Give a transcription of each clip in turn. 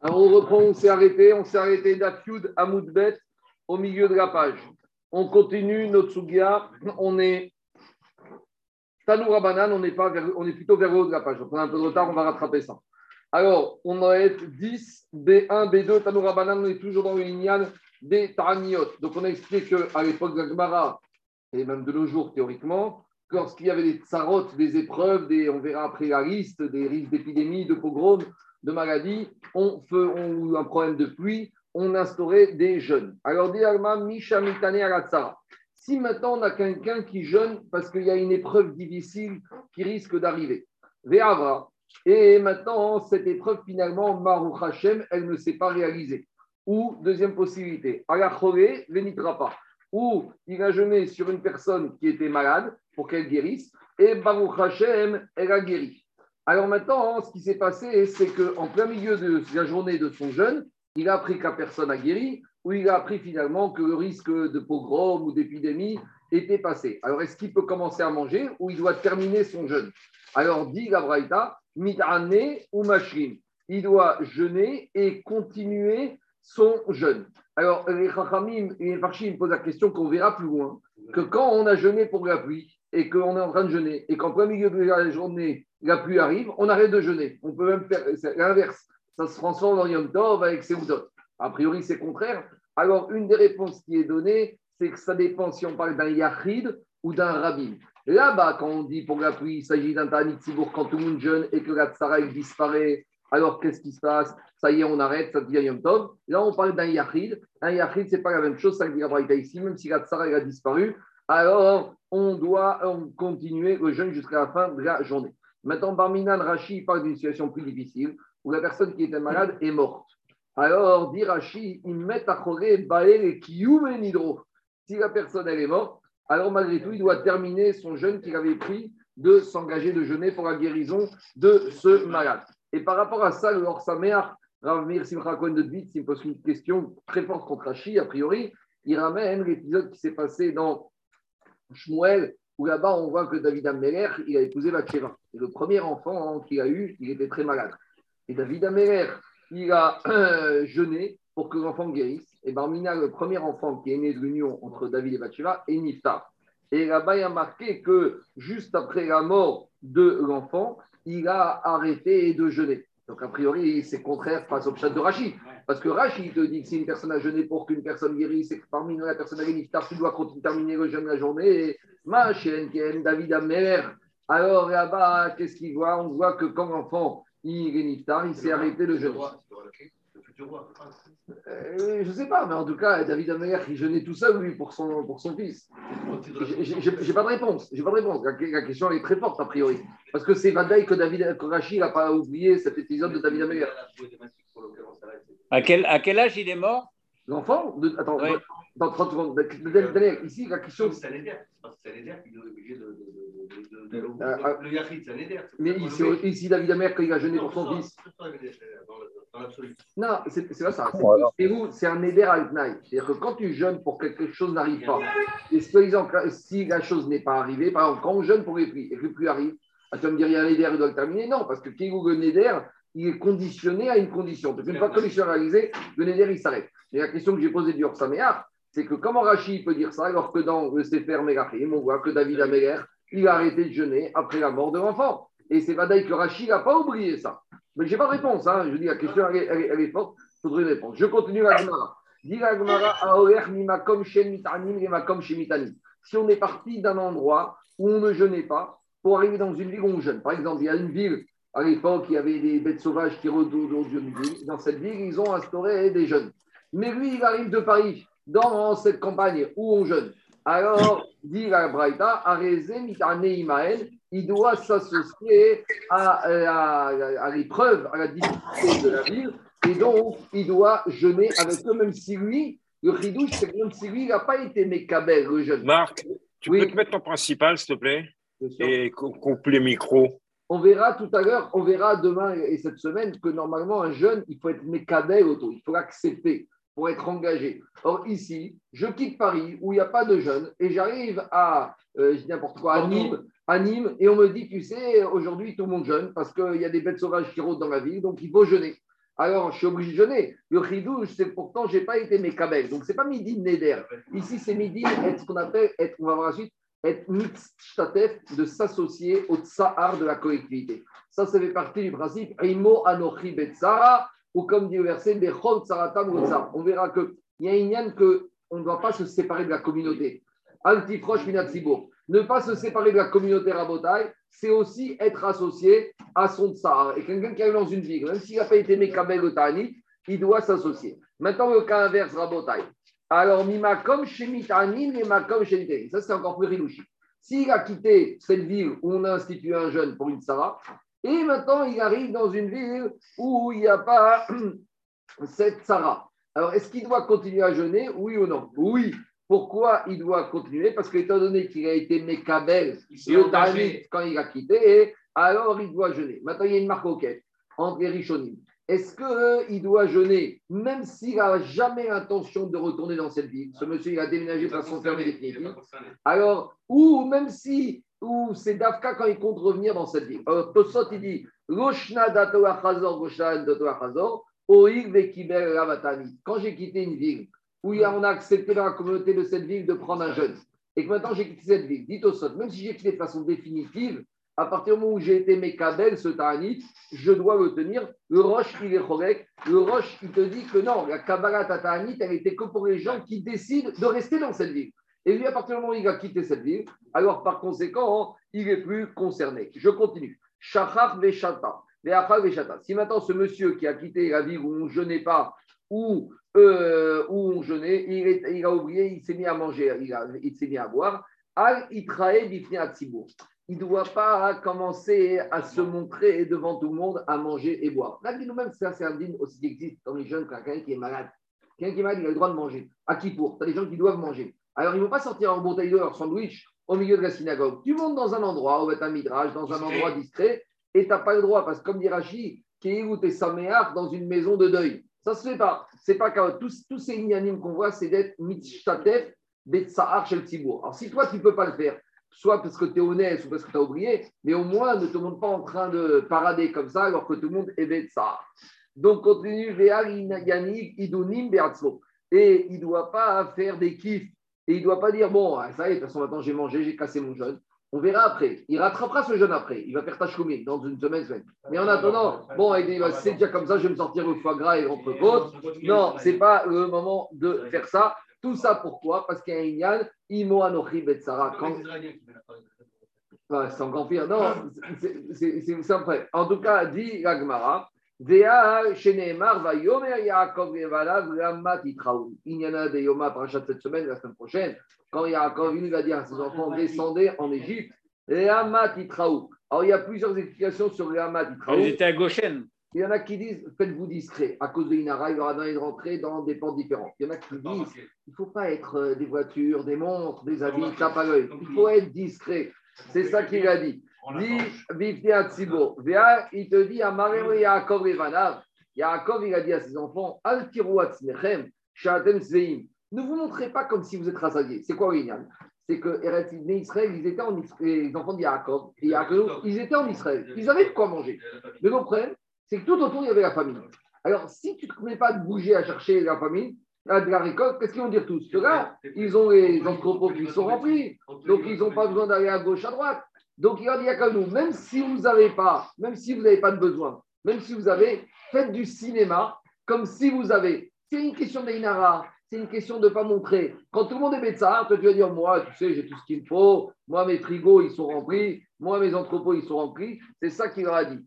Alors on reprend, on s'est arrêté, on s'est arrêté d'Afiud à Moudbet au milieu de la page. On continue notre Sugia, on est Tanoura Banane, on est, pas on est plutôt vers le haut de la page. On a un peu de retard, on va rattraper ça. Alors, on va être 10, B1, B2, Tanoura Banane, on est toujours dans le lignal des Taraniot. Donc on a expliqué qu'à l'époque de et même de nos jours théoriquement, lorsqu'il y avait des tsarotes, des épreuves, on verra après la liste, des risques d'épidémie, de pogroms, de maladies, on, fait, on, un problème de pluie, on instaurait des jeûnes. Alors, Si maintenant on a quelqu'un qui jeûne parce qu'il y a une épreuve difficile qui risque d'arriver, et maintenant cette épreuve finalement, Marouch Hashem, elle ne s'est pas réalisée. Ou, deuxième possibilité, Alachore, Venitrapa, ou il a jeûné sur une personne qui était malade pour qu'elle guérisse, et Baruch Hashem, elle a guéri. Alors maintenant, ce qui s'est passé, c'est qu'en plein milieu de la journée de son jeûne, il a appris que personne a guéri, ou il a appris finalement que le risque de pogrom ou d'épidémie était passé. Alors, est-ce qu'il peut commencer à manger ou il doit terminer son jeûne? Alors, dit la Braïta, mit'ane ou mashrim. Il doit jeûner et continuer son jeûne. Alors, les Chachamim et les Farshim posent la question qu'on verra plus loin, que quand on a jeûné pour la pluie et qu'on est en train de jeûner et qu'en plein milieu de la journée, la pluie arrive, on arrête de jeûner. On peut même faire l'inverse. Ça se transforme en Yom Tov avec ses A priori, c'est contraire. Alors, une des réponses qui est donnée, c'est que ça dépend si on parle d'un Yachid ou d'un Rabbin. Là-bas, quand on dit pour la pluie, il s'agit d'un Tanit Sibour quand tout le monde jeûne et que la Tsara disparaît, alors qu'est-ce qui se passe? Ça y est, on arrête, ça devient Yom Tov. Là, on parle d'un Yachid. Un Yachid, ce n'est pas la même chose, ça dire ici, même si la Tsara a disparu, alors on doit continuer le jeûne jusqu'à la fin de la journée. Maintenant, Barminan Rashi parle d'une situation plus difficile où la personne qui était malade est morte. Alors, dit Rashi, ils mettent à Bael et Nidro. Si la personne est morte, alors malgré tout, il doit terminer son jeûne qu'il avait pris de s'engager de jeûner pour la guérison de ce malade. Et par rapport à ça, le sa mère, Ravmir Simcha de Bit, s'il me pose une question très forte contre Rashi, a priori, il ramène l'épisode qui s'est passé dans Shmuel où là-bas, on voit que David Améler, il a épousé Bathsheba. Et le premier enfant qu'il a eu, il était très malade. Et David Améler, il a jeûné pour que l'enfant guérisse. Et Barmina, le premier enfant qui est né de l'union entre David et Bathsheba, est Niftar. Et là-bas, il a marqué que juste après la mort de l'enfant, il a arrêté de jeûner. Donc, a priori, c'est contraire face au chat de Rachid. Parce que Rachid te dit que si une personne a jeûné pour qu'une personne guérisse, c'est que parmi nous, la personne a niftar, tu dois continuer, terminer le jeûne la journée. Ma chaîne, David Amer. Alors là-bas, qu'est-ce qu'il voit On voit que quand l'enfant il est niftar, il s'est arrêté le jeûne. Euh, je ne sais pas, mais en tout cas, David Amer, il jeûnait tout seul, lui, pour son, pour son fils. J'ai pas de réponse. J'ai pas de réponse. La, question est très forte, a priori. Parce que c'est Vadaï que David Rachid n'a pas oublié cet épisode de David Amer. À quel, à quel âge il est mort? L'enfant? Attends, dans 30 secondes. Daniel, ici, la question. C'est un éder. C'est un éder qui est obligé de. Le Yachid, c'est un éder. Mais ici, ici, David Amer, quand il a jeûné pour son fils. Non, c'est pas ça. C'est où C'est un éder al C'est-à-dire que quand tu jeûnes pour que quelque chose n'arrive pas, et si la chose n'est pas arrivée, par exemple, quand on jeûne pour les prix et que le prix arrive, ah, tu vas me dire, il y a un éder, il doit le terminer. Non, parce que le néder, il est conditionné à une condition. Donc, une fois que condition est réalisée, le néder, il s'arrête. Et la question que j'ai posée du Orsaméar, c'est que comment Rachid peut dire ça alors que dans le Sefer Megachim, on voit que David Améler, il a arrêté de jeûner après la mort de l'enfant. Et c'est pas que Rachid n'a pas oublié ça. Mais je n'ai pas de réponse. Hein. Je dis la question, elle, est forte. Il faudrait une réponse. Je continue la Gemara. Si on est parti d'un endroit où on ne jeûnait pas pour arriver dans une ville où on jeûne. Par exemple, il y a une ville à l'époque, il y avait des bêtes sauvages qui rôdaient Dans cette ville, ils ont instauré des jeûnes. Mais lui, il arrive de Paris dans cette campagne où on jeûne. Alors, dit la Braïta, il doit s'associer à, l'épreuve, à la difficulté de la ville, et donc il doit jeûner avec eux, même si lui, le ridouche, c'est que même si lui, il n'a pas été mécabel, le jeûne. Marc, tu peux te mettre en principal, s'il te plaît, et couper le micro. On verra tout à l'heure, on verra demain et cette semaine que normalement, un jeune, il faut être mécabel auto, il faut l'accepter pour être engagé. Or, ici, je quitte Paris où il n'y a pas de jeunes et j'arrive à, euh, n'importe quoi, à Nîmes, et on me dit, tu sais, aujourd'hui, tout le monde jeûne parce qu'il y a des bêtes sauvages qui rôdent dans la ville, donc il faut jeûner. alors je suis obligé de jeûner. Le chidouche, c'est pourtant, je n'ai pas été mékabel. Donc, ce n'est pas midi neder. Ici, c'est midi, être ce qu'on appelle, être, on va voir la suite, être mitztatef, de s'associer au tsahar de la collectivité. Ça, ça fait partie du principe Imo Anochi Betsara, ou comme dit le verset, On verra qu'il y a une yann que on ne doit pas se séparer de la communauté. Antifroche Minatsibour. Ne pas se séparer de la communauté rabotaille, c'est aussi être associé à son tsar. Et quelqu'un qui arrive dans une ville, même s'il n'a pas été Mekabel au Tani, il doit s'associer. Maintenant, le cas inverse, rabotaille. Alors, Mima comme chez Mitani, Mima comme chez Ça, c'est encore plus rilouchi. S'il a quitté cette ville où on a institué un jeune pour une Sarah, et maintenant il arrive dans une ville où il n'y a pas cette Sarah. Alors, est-ce qu'il doit continuer à jeûner? Oui ou non? Oui. Pourquoi il doit continuer? Parce qu'étant donné qu'il a été Mekabel, le quand il a quitté, alors il doit jeûner. Maintenant, il y a une marque auquel entre les Rishonim. Est-ce qu'il euh, doit jeûner, même s'il n'a jamais l'intention de retourner dans cette ville? Ce monsieur, il a déménagé pour son fermé définitive. Alors, ou même si, ou c'est Dafka quand il compte revenir dans cette ville. Alors, Tosot, il dit Roshna Quand j'ai quitté une ville où on a accepté dans la communauté de cette ville de prendre un jeune, et que maintenant j'ai quitté cette ville, dit Tosot, même si j'ai quitté de façon définitive, à partir du moment où j'ai été Mekabel, ce Ta'anit, je dois le tenir. Le Roche, il est correct. Le Roche, il te dit que non, la Kabbalah Ta'anit, elle était que pour les gens qui décident de rester dans cette ville. Et lui, à partir du moment où il a quitté cette ville, alors par conséquent, il est plus concerné. Je continue. Shachar Veshata. Si maintenant ce monsieur qui a quitté la ville où on ne jeûnait pas, ou euh, où on jeûnait, il, a oublié, il s'est mis à manger, il, s'est mis à boire, Al Itrae il ne doit pas commencer à se montrer devant tout le monde à manger et boire. Là, nous-mêmes, ça, c'est un dîme aussi qui existe dans les jeunes, quelqu'un qui est malade. Quelqu'un qui est malade, il a le droit de manger. À qui pour Tu as des gens qui doivent manger. Alors, ils ne vont pas sortir en bouteille de leur sandwich au milieu de la synagogue. Tu montes dans un endroit, au un midrash, dans un endroit discret, et tu n'as pas le droit, parce que comme dit Rachi, qui est où tu es dans une maison de deuil? Ça ne se fait pas. C'est pas tous, tous ces ignanimes qu'on voit, c'est d'être mitztatef, betsahar shel tibour. Alors, si toi, tu ne peux pas le faire, soit parce que tu es honnête, soit parce que tu as oublié, mais au moins ne te montre pas en train de parader comme ça alors que tout le monde est ça. Donc continue, et il ne doit pas faire des kiffs, et il ne doit pas dire, bon, ah, ça y est, de toute façon maintenant j'ai mangé, j'ai cassé mon jeûne. On verra après. Il rattrapera ce jeûne après. Il va faire tâche dans une semaine, semaine. Mais en attendant, bon, c'est déjà comme ça, je vais me sortir le foie gras et l'entrecôte. Non, ce n'est pas le moment de faire ça. Tout ça pourquoi? Parce qu'il y a un Inyan, Imo Anochi Betsara. Quand... c'est encore pire. Non, c'est simple. En tout cas, dit l'Agmara, Il y en a des Yoma Parachat cette semaine, la semaine prochaine, quand Yaakov il va dire à ses enfants descendez en Égypte, Ramat Itraoul. Alors il y a plusieurs explications sur Ramat Itraoul. Ils étaient à Goshen. Il y en a qui disent faites-vous discret. À cause de Inara, il aura donné de rentrer dans des portes différentes. Il y en a qui disent il ne faut pas être euh, des voitures, des montres, des habits, tape à l'œil. Il faut être discret. C'est ça qu'il a dit. Il te dit à Yaakov Evanav. Yaakov, il a dit à ses enfants Ne vous montrez pas comme si vous êtes rassasiés. C'est quoi Rignan C'est que Israël, ils étaient en Israël, les enfants de Yaakov, et Yaakov, ils étaient en Israël. Ils avaient de quoi manger. Mais le problème, c'est que tout autour, il y avait la famille. Alors, si tu ne te mets pas de bouger à chercher la famille, de la récolte, qu'est-ce qu'ils vont dire tous? Ceux-là, ils ont les entrepôts qui sont remplis, donc ils n'ont pas besoin d'aller à gauche, à droite. Donc il a dit à nous, même si vous n'avez pas, même si vous n'avez pas de besoin, même si vous avez, faites du cinéma comme si vous avez. C'est une question d'Einara, c'est une question de ne pas montrer. Quand tout le monde est médecin, toi tu vas dire, moi, tu sais, j'ai tout ce qu'il me faut, moi, mes frigos, ils sont remplis, moi, mes entrepôts, ils sont remplis. C'est ça qu'il leur a dit.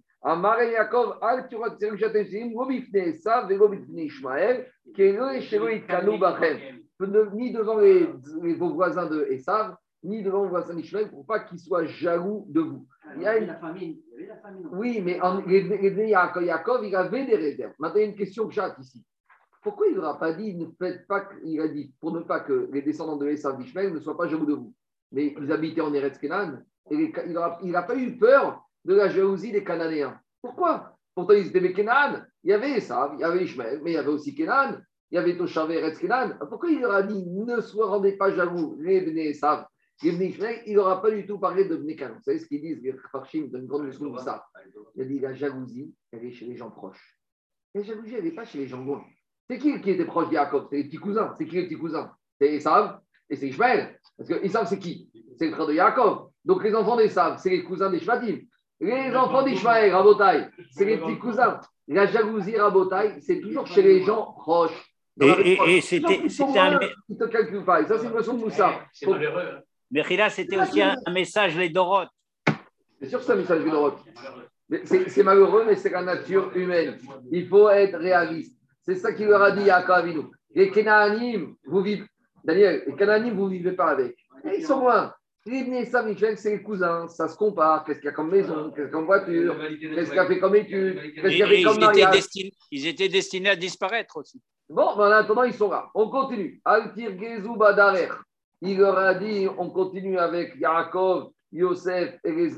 Ni devant les, vos voisins de Esav, ni devant vos voisins d'Ishmael, pour pas qu'ils soient jaloux de vous. Il y a la famille. Oui, mais en, les, Yaakov, il avait des réserves. Maintenant, il y a une question que j'ai ici. Pourquoi il n'aura pas dit, ne faites pas, il a dit, pour ne pas que les descendants de Esav d'Ishmael ne soient pas jaloux de vous? Mais ils habitaient en Eretz Kenan, et il n'a pas eu peur de la jalousie des Cananéens. Pourquoi? Pourtant, ils étaient Kenan. Il y avait Esav, il y avait Ishmael, mais il y avait aussi Kenan. Il y avait Toshavé Eretz Kenan. Pourquoi il leur a dit ne sois rendez pas jaloux, les Bnei Esav, Bnei Ishmael Il n'aura pas du tout parlé de Bnei Kenan. Vous savez ce qu'ils disent, les Farshim, dans une grande leçon de ça. Il a dit la jalousie, elle est chez les gens proches. La jalousie, elle n'est pas chez les gens loin. C'est qui qui était proche de Jacob C'est les petits cousins. C'est qui les petits cousins? C'est Esav et c'est Ishmael. Parce que Esav, c'est qui? C'est le frère de Jacob. Donc les enfants d'Esav, c'est les cousins d'Ishmael. Les enfants d'Ishmael, Rabotai, c'est les petits cousins. La jalousie, Rabotai, c'est toujours chez les gens proches. Et, et, c'était un. Ils te calculent pas. Et ça, c'est une leçon de Moussa. C'est malheureux. Mais là, c'était aussi un, un message, les Dorotes. C'est sûr que c'est un message de droite. Mais C'est malheureux, mais c'est la nature humaine. Il faut être réaliste. C'est ça qu'il leur a dit Yaakov Avinu. Les Canaanim, vous vivez. Daniel, les Canaanim, vous ne vivez pas avec. Et ils sont loin. Les Bnei Michel, c'est les cousins. Ça se compare. Qu'est-ce qu'il y a comme maison? Qu'est-ce qu'il y a comme voiture? Qu'est-ce qu'il y a fait comme étude? Qu'est-ce qu'il y a fait ils, comme étaient mariage? destinés, ils étaient destinés à disparaître aussi. Bon, mais en attendant, ils sont là. On continue. Altir Gezou Badarer. Il leur a dit, on continue avec Yaakov, Yosef et les.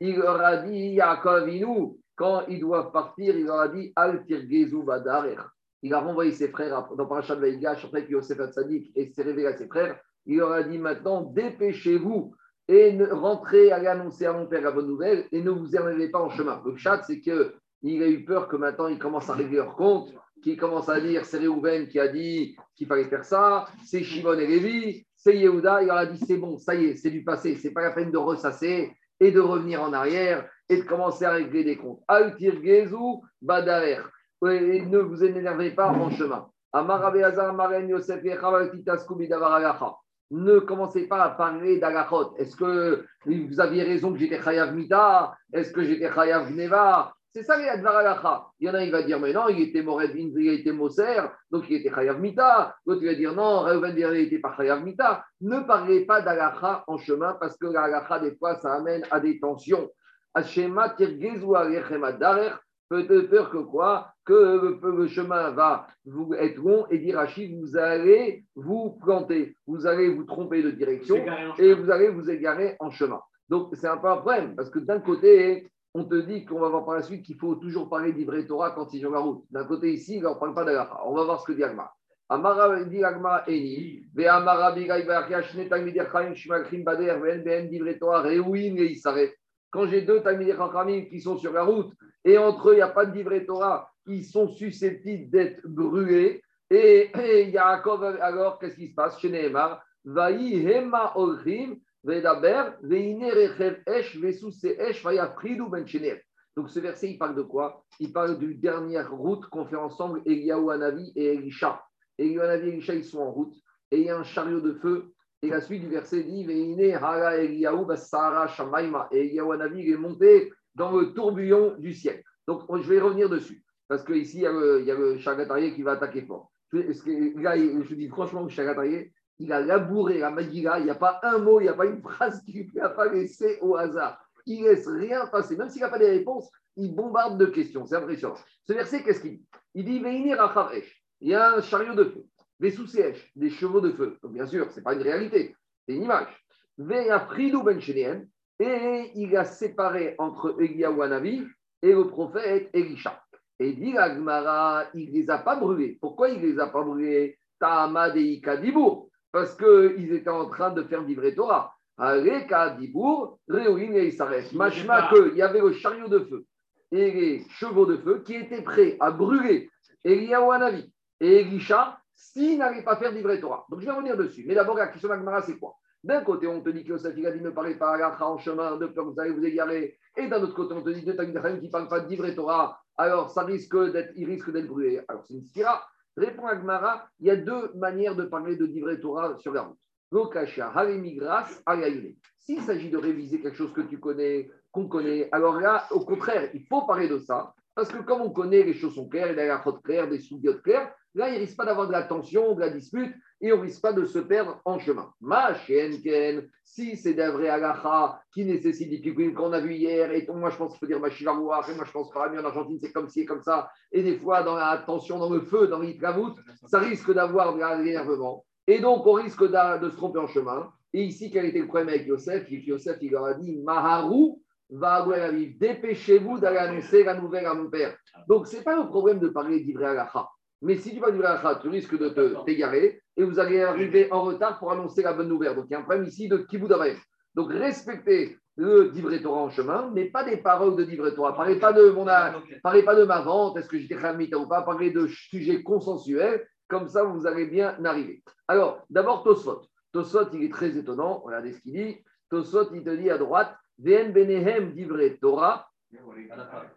Il leur a dit, Yaakov Avinu, quand ils doivent partir, il leur a dit, Altir Gezou Badarer. Il a renvoyé ses frères dans Parashat Vaïgash, après que Yosef Hatzadik et s'est révélé à ses frères. Il leur a dit maintenant, dépêchez-vous et rentrez, allez annoncer à mon père la bonne nouvelle et ne vous énervez pas en chemin. Le chat, c'est que il a eu peur que maintenant ils commencent à régler leur compte, qu'ils commencent à dire c'est Réhouven qui a dit qu'il fallait faire ça, c'est Shimon et Lévi, c'est Yehuda, il a dit c'est bon, ça y est, c'est du passé, c'est pas la peine de ressasser et de revenir en arrière et de commencer à régler des comptes. Altir Gezu Badarer. Et ne vous énervez pas en chemin. Yosef. Ne commencez pas à parler d'Agachot. Est-ce que vous aviez raison que j'étais Chayav Mita? Est-ce que j'étais Chayav Neva? C'est ça les Advar Agacha. Il y en a, il va dire, mais non, il était Mored, il était Moser, donc il était Chayav Mita. L'autre, il va dire, non, Reuven il n'était pas Chayav Mita. Ne parlez pas d'Agacha en chemin parce que l'Agacha, des fois, ça amène à des tensions. Hashema Tirgezu. Peu de peur que quoi? Que le, chemin va vous être long et dit Rachid, vous allez vous planter, vous allez vous tromper de direction et vous allez vous égarer en chemin. Donc c'est un peu un problème parce que d'un côté, on te dit qu'on va voir par la suite qu'il faut toujours parler d'Ivré Torah quand ils sont la route. D'un côté ici, on ne parle pas d'Agacha. On va voir ce que dit Agma. Amara dit Agma Eni, Ve Amara Bachia Shne Talmidei Chaim Shmachrim Bader Ven Ben d'Ivré Torah Reuin et Isaret. Quand j'ai deux Talmidei Chachamim qui sont sur la route et entre eux, il n'y a pas d'Ivré Torah, ils sont susceptibles d'être brûlés. Et, et Yaakov, alors, qu'est-ce qui se passe chez Nehemar? Vaï Hema Ben. Donc ce verset, il parle de quoi? Il parle d'une dernière route qu'on fait ensemble, Eliyahu Hanavi et Elisha. Eliyahu Hanavi et Elisha, ils sont en route et il y a un chariot de feu. Et la suite du verset dit Veine Hara Eliyahu Basara Shamaima. Et Eliyahu Hanavi, il est monté dans le tourbillon du ciel. Donc je vais revenir dessus. Parce qu'ici, il y a le, il y qui va attaquer fort. Que, là, je dis franchement, le Chagatarié, il a labouré la Magila, il n'y a pas un mot, il n'y a pas une phrase qu'il n'a pas laissé au hasard. Il ne laisse rien passer. Même s'il n'a pas des réponses, il bombarde de questions. C'est impressionnant. Ce verset, qu'est-ce qu'il dit? Il dit. Il y a un chariot de feu. Des sous des chevaux de feu. Donc, bien sûr, ce n'est pas une réalité, c'est une image. Ben. Et il a séparé entre Eliyahu Hanavi et le prophète Elisha. Et dit la Gemara, il ne les a pas brûlés. Pourquoi il ne les a pas brûlés? Et Ikadibour. Parce qu'ils étaient en train de faire vivre Torah. Aleka Dibour, Réouin et Isaret. Machma qu'il y avait le chariot de feu et les chevaux de feu qui étaient prêts à brûler Eliyahu Hanavi et Elisha s'ils n'allaient pas faire vivre Torah. Donc je vais revenir dessus. Mais d'abord, la question de la Gemara, c'est quoi? D'un côté, on te dit que Yosef, il a dit ne parlez pas à en chemin, de peur que vous allez vous égarer. Et d'un autre côté, on te dit deux Talmudachim qui ne parlent pas de vivre Torah. Alors, ça risque d'être, il risque d'être brûlé. Alors, c'est une stira. Répond à Gemara, il y a deux manières de parler de vivre Torah sur la route. Lokasha, Halemigras, Ayaïne. S'il s'agit de réviser quelque chose que tu connais, qu'on connaît, alors là, au contraire, il faut parler de ça. Parce que comme on connaît, les choses sont claires, il y a la faute claire, des sous-diotes claires, là, il ne risque pas d'avoir de la tension, de la dispute, et on risque pas de se perdre en chemin. Ma ken, si c'est d'un vrai agacha qui nécessite des piquins qu'on a vu hier, et moi je pense qu'il faut dire ma et moi je pense que en Argentine c'est comme ci et comme ça, et des fois dans la tension, dans le feu, dans l'itravut, ça risque d'avoir de l'énervement, et donc on risque de, se tromper en chemin. Et ici, quel était le problème avec Yosef? Yosef, il leur a dit Maharou va avoir la vie. Dépêchez-vous d'aller annoncer la nouvelle à mon père. Donc, ce n'est pas le problème de parler d'Ivré Alacha. Mais si tu parles d'Ivré Alacha, tu risques de t'égarer et vous allez arriver en retard pour annoncer la bonne nouvelle. Donc, il y a un problème ici de Kibou Donc, respectez le divrei Torah en chemin, mais pas des paroles de divrei Torah. Parlez pas de mon parlez pas de ma vente, est-ce que j'étais Khamita ou pas, parlez de sujets consensuels, comme ça vous allez bien arriver. Alors, d'abord Tosfot. Tosfot, il est très étonnant, regardez ce qu'il dit. Tosfot, il te dit à droite, Vn Benehem divrei Torah,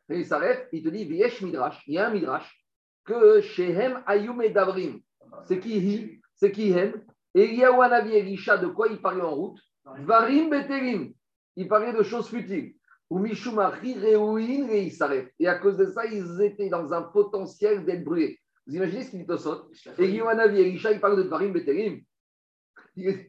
et il s'arrête, il te dit Viesh Midrash, il y a un Midrash, que Shehem Ayume Davrim, c'est qui c'est qui hem, et il y a Wanavi Elisha, de quoi il parlait en route? Varim Beterim, il parlait de choses futiles. Ou Mishumachi Reuin s'arrête. Et à cause de ça, ils étaient dans un potentiel d'être brûlés. Vous imaginez ce qu'il dit Tosot Et Yohanavi Elisha, il parle de Varim Beterim. Il est,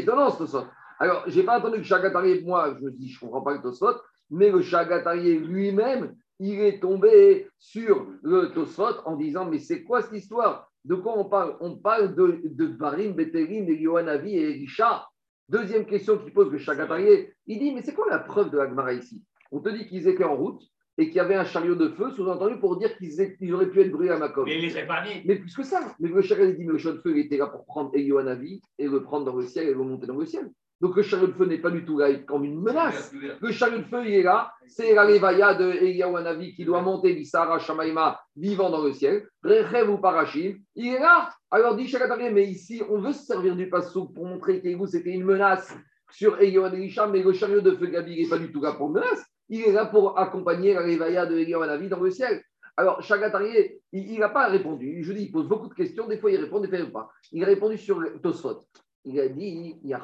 étonnant ce Tosot. Alors, je n'ai pas entendu que Chagatari, moi, je dis, je ne comprends pas le Tosot, mais le Chagatari lui-même, il est tombé sur le Tosot en disant, mais c'est quoi cette histoire? De quoi on parle? On parle de, de Varim, Beterim, et Elisha. Deuxième question qu'il pose le Chagatari, il dit, mais c'est quoi la preuve de l'Agmara ici? On te dit qu'ils étaient en route, et qu'il y avait un chariot de feu, sous-entendu pour dire qu'ils auraient pu être brûlés à Macom. Mais il les a Mais plus que ça. Mais le chariot dit, mais le chariot de feu il était là pour prendre Elioanavi et le prendre dans le ciel et le monter dans le ciel. Donc le chariot de feu n'est pas du tout là comme une menace. Le chariot de feu, il est là, c'est la levaya de Eliyahuanavi qui doit monter l'Issara Shamaïma vivant dans le ciel. Rechev ou Parachim, il est là. Alors dit Shakatari, mais ici, on veut se servir du passou pour montrer que c'était une menace sur Eliyahuanavi, mais le chariot de feu Gabi n'est pas du tout là pour menace. Il est là pour accompagner la levaya de Eliyahuanavi dans le ciel. Alors, Chagatarié, il n'a pas répondu. Je dis, il pose beaucoup de questions. Des fois, il répond, des fois, il pas. Il a répondu sur Tosfot il a dit il y a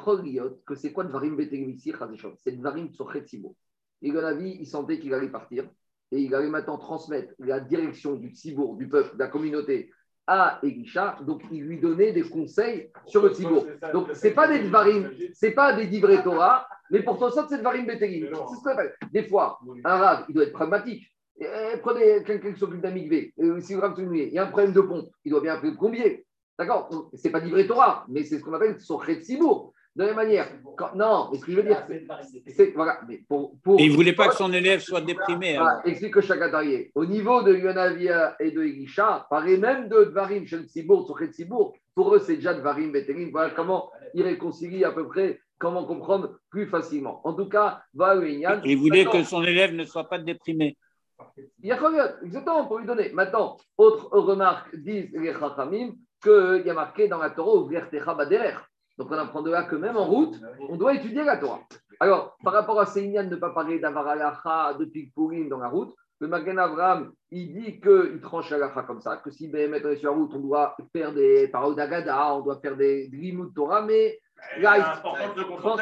que c'est quoi Dvarim Beterim ici C'est Dvarim Tsochetsibo. Et dans la vie, il sentait qu'il allait partir et il allait maintenant transmettre la direction du Tzibour, du peuple, de la communauté à Elisha. Donc, il lui donnait des conseils sur le Tzibour. Donc, ce n'est pas des Dvarim, ce n'est pas des Divrei Torah, mais pour toi, ça, c'est Dvarim Beterim. C'est ce qu'on appelle. Des fois, un rave, il doit être pragmatique. prenez quelqu'un qui s'occupe d'un migvé, si vous il y a un problème de pompe, il doit bien appeler le plombier. D'accord Ce n'est pas livré Torah, mais c'est ce qu'on appelle son Sibour. De la même manière, non, mais ce que je veux dire, c'est. Voilà, mais pour, pour, il ne voulait pas que son élève soit déprimé. Voilà, explique Chakatarié. Au niveau de Yonavia et de Elisha, pareil même de Dvarim, Shen Sibour, Sochet Sibour, pour eux, c'est déjà Dvarim, Beterim. Voilà comment ils réconcilient à peu près, comment comprendre plus facilement. En tout cas, va Il voulait que son élève ne soit pas déprimé. Il y a exactement, pour lui donner. Maintenant, autre remarque, disent les Chachamim, qu'il y a marqué dans la Torah, donc on apprend de là que même en route, on doit étudier la Torah. Alors, par rapport à Seignan, ne pas parler d'Avaralacha, de Pigpurim dans la route, le Magen Avram, il dit qu'il tranche la comme ça, que si BM est sur la route, on doit faire des paroles d'Agada, on doit faire des de Torah, mais là, 30, 30,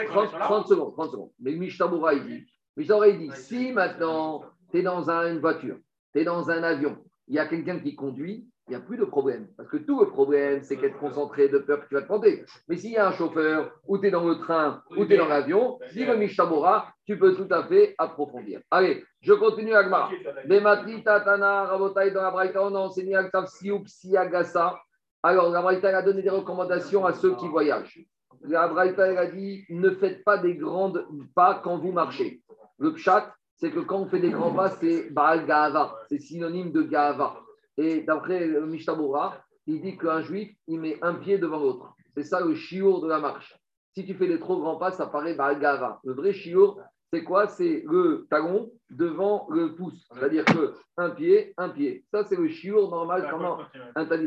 secondes, 30 secondes. Mais Mishtabura, il dit, Mishtabura, il dit, si maintenant, tu es dans une voiture, tu es dans un avion, il y a quelqu'un qui conduit, il n'y a plus de problème. Parce que tout le problème, c'est qu'être concentré de peur que tu vas te planter. Mais s'il y a un chauffeur, ou tu es dans le train, ou tu es dans l'avion, dis le Mishamora, tu peux tout à fait approfondir. Allez, je continue Agma. Bematri Tatana Rabotai dans la Braïta, on a enseigné Agasa. Alors, la Braïta a donné des recommandations à ceux qui voyagent. La Braïta a dit ne faites pas des grandes pas quand vous marchez. Le pshat, c'est que quand on fait des grands pas, c'est Baal Gahava, c'est synonyme de Gahava. Et d'après le Mishtabura, il dit qu'un juif, il met un pied devant l'autre. C'est ça le chiour de la marche. Si tu fais des trop grands pas, ça paraît Gava. Le vrai chiour, c'est quoi? C'est le talon devant le pouce. C'est-à-dire que un pied, un pied. Ça, c'est le chiour normal. Comment un tali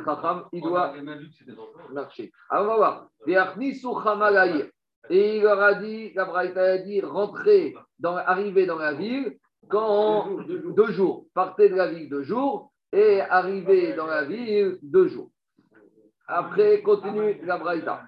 il doit marcher. Alors, on va voir. Et il leur a dit, la a dit, rentrez, dans, arrivez dans la ville quand deux jours. Partez de la ville deux jours et arrivé dans la ville deux jours. Après, continue la braïta.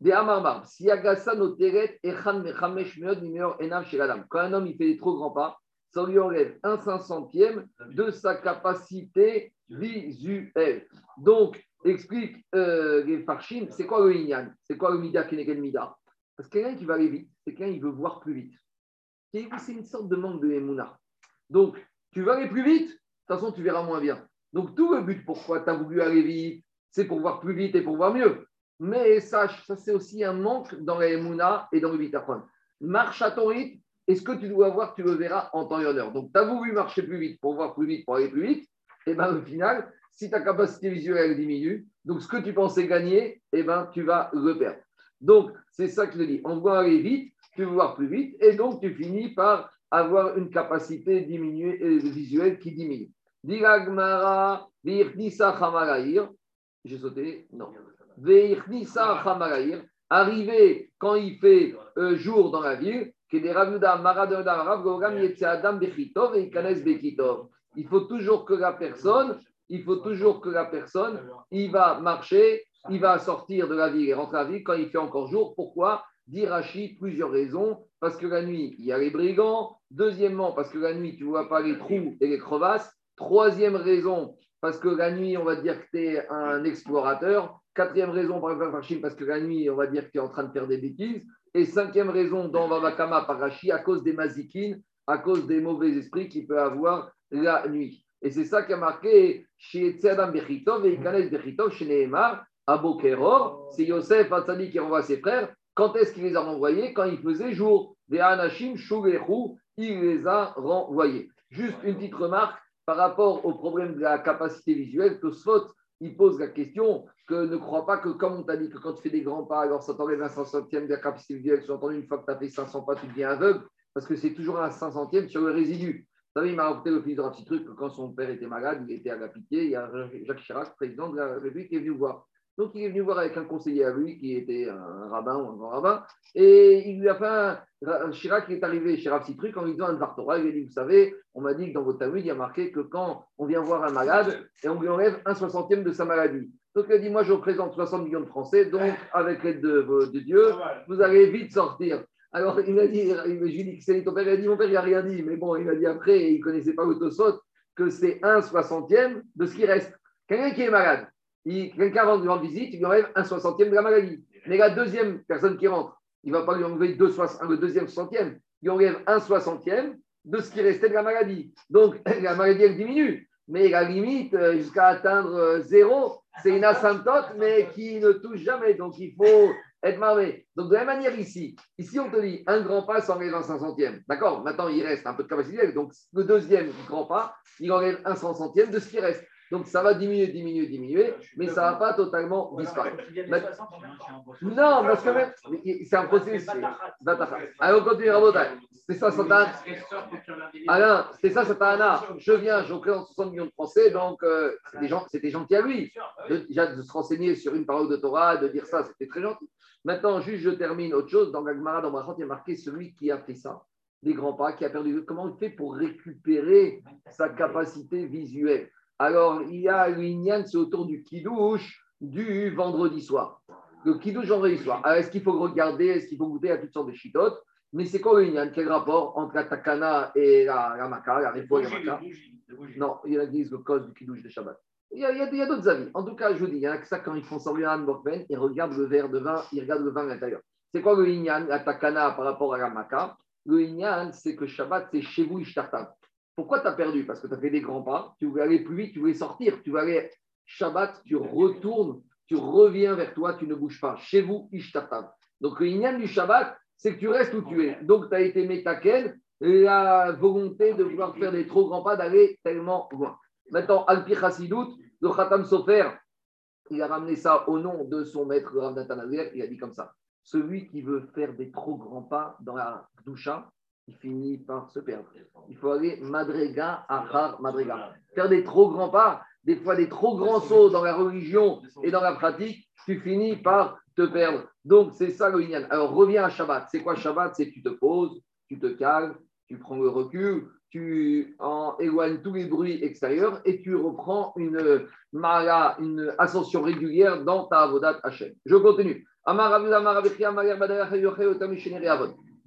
Des Amarmar, si Agassa noteret mechamesh meod enam sheladam. Quand un homme il fait des trop grands pas, ça lui enlève un cinq centième de sa capacité visuelle. Donc, explique euh, les farshim, c'est quoi le inyan? C'est quoi le mida kenegel mida Parce que quelqu'un qui va aller vite, c'est quelqu'un qui veut voir plus vite. C'est une sorte de manque de émouna. Donc, tu vas aller plus vite, toute façon, tu verras moins bien. Donc, tout le but pourquoi tu as voulu aller vite, c'est pour voir plus vite et pour voir mieux. Mais sache, ça c'est aussi un manque dans la Emouna et dans le Bitachon. Marche à ton rythme, et ce que tu dois voir, tu le verras en temps et en heure. Donc, tu as voulu marcher plus vite pour voir plus vite, pour aller plus vite, et bien au final, si ta capacité visuelle diminue, donc ce que tu pensais gagner, et ben, tu vas le perdre. Donc, c'est ça que je dis. On doit aller vite, tu veux voir plus vite, et donc tu finis par avoir une capacité diminuée, euh, visuelle qui diminue. Diragmara, j'ai sauté, non. Arrivé quand il fait euh, jour dans la ville, il faut toujours que la personne, il faut toujours que la personne, il va marcher, il va sortir de la ville et rentrer à la ville quand il fait encore jour. Pourquoi? Dirachi, plusieurs raisons. Parce que la nuit, il y a les brigands. Deuxièmement, parce que la nuit, tu ne vois pas les trous et les crevasses. Troisième raison, parce que la nuit, on va dire que tu es un explorateur. Quatrième raison, par exemple, parce que la nuit, on va dire que tu es en train de faire des bêtises. Et cinquième raison, dans Vavakama, par Rachi, à cause des mazikines, à cause des mauvais esprits qu'il peut avoir la nuit. Et c'est ça qui a marqué chez Tzadam Bechitov et Ikanes Bechitov, chez Nehemar, à Bokeror. C'est Yosef Hatzadi qui renvoie ses frères. Quand est-ce qu'il les a renvoyés? Quand il faisait jour. Des Anashim, Shugehu, il les a renvoyés. Juste une petite remarque par rapport au problème de la capacité visuelle, que Sfot, il pose la question que ne crois pas que, comme on t'a dit, que quand tu fais des grands pas, alors ça t'enlève un 500e de la capacité visuelle, tu entendu une fois que tu as fait 500 pas, tu deviens aveugle, parce que c'est toujours un 500e sur le résidu. Vous savez, il m'a raconté le fils de un petit truc que quand son père était malade, il était à la pitié, il y a Jacques Chirac, président de la République, qui est venu voir. Donc, il est venu voir avec un conseiller à lui qui était un rabbin ou un grand rabbin. Et il lui a fait un. Chirac est arrivé chez Rav Citruc en lui disant un Vartora. Il lui a dit Vous savez, on m'a dit que dans votre Talmud, il y a marqué que quand on vient voir un malade et on lui enlève un soixantième de sa maladie. Donc, il a dit Moi, je représente 60 millions de Français, donc, avec l'aide de, Dieu, vous allez vite sortir. Alors, il m'a dit Je lui ai dit que c'est ton père. Il a dit Mon père, il n'a rien dit. Mais bon, il m'a dit après, il ne connaissait pas l'autosot, que c'est un soixantième de ce qui reste. Quelqu'un qui est malade quelqu'un de lui visite, il lui enlève un soixantième de la maladie. Mais la deuxième personne qui rentre, il ne va pas lui enlever deux le deuxième soixantième, il lui enlève un soixantième de ce qui restait de la maladie. Donc la maladie, elle diminue. Mais la limite, euh, jusqu'à atteindre euh, zéro, c'est une asymptote, mais qui ne touche jamais. Donc il faut être marmé. Donc de la même manière ici, ici on te dit un grand pas s'enlève un cinquantième. D'accord? Maintenant il reste un peu de capacité. Donc le deuxième grand pas, il enlève un centième de ce qui reste. Donc ça va diminuer, diminuer, diminuer, mais ça ne va pas totalement disparaître. Non, parce que même, c'est un processus. Allez, on continue, C'est ça, Santana. Alain, c'est ça, Santana. Je viens, je représente 60 millions de Français, donc euh, c'était gentil à lui. déjà de se renseigner sur une parole de Torah, de dire ça, c'était très gentil. Maintenant, juste, je termine autre chose. Dans Gagmara, dans Brachot, il y a marqué celui qui a fait ça, des grands pas, qui a perdu. Comment il fait pour récupérer sa capacité visuelle? Alors, il y a une c'est autour du kidouche du vendredi soir. Le kidouche vendredi soir. Alors, est-ce qu'il faut regarder Est-ce qu'il faut goûter à toutes sortes de chitotes Mais c'est quoi le Quel rapport entre la takana et la, la maka, la répo et la maka Non, il y en a qui disent le cause du kidouche de Shabbat. Il y a, d'autres avis. En tout cas, je vous dis, il y en a que ça, quand ils font sortir un Bokben, ils regardent le verre de vin, ils regardent le vin à l'intérieur. C'est quoi le Inyan, la takana par rapport à la maka Le Inyan, c'est que Shabbat, c'est chez vous, Ishtartam. Pourquoi tu as perdu? Parce que tu as fait des grands pas, tu voulais aller plus vite, tu voulais sortir, tu vas aller Shabbat, tu retournes, tu reviens vers toi, tu ne bouges pas. Chez vous, Ishtatam. Donc, le du Shabbat, c'est que tu restes où tu es. Donc, tu as été métaken, la volonté de vouloir faire des trop grands pas, d'aller tellement loin. Maintenant, Alpi Chassidout, le Khatam Sofer, il a ramené ça au nom de son maître, Rav il a dit comme ça. Celui qui veut faire des trop grands pas dans la doucha, il finit par se perdre. Il faut aller madrega achar madrega. Faire des trop grands pas, des fois des trop grands sauts dans la religion et dans la pratique, tu finis par te perdre. Donc c'est ça le Inyan. Alors reviens à Shabbat. C'est quoi Shabbat? C'est tu te poses, tu te calmes, tu prends le recul, tu en éloignes tous les bruits extérieurs et tu reprends une mara, une ascension régulière dans ta avodat Hashem. Je continue.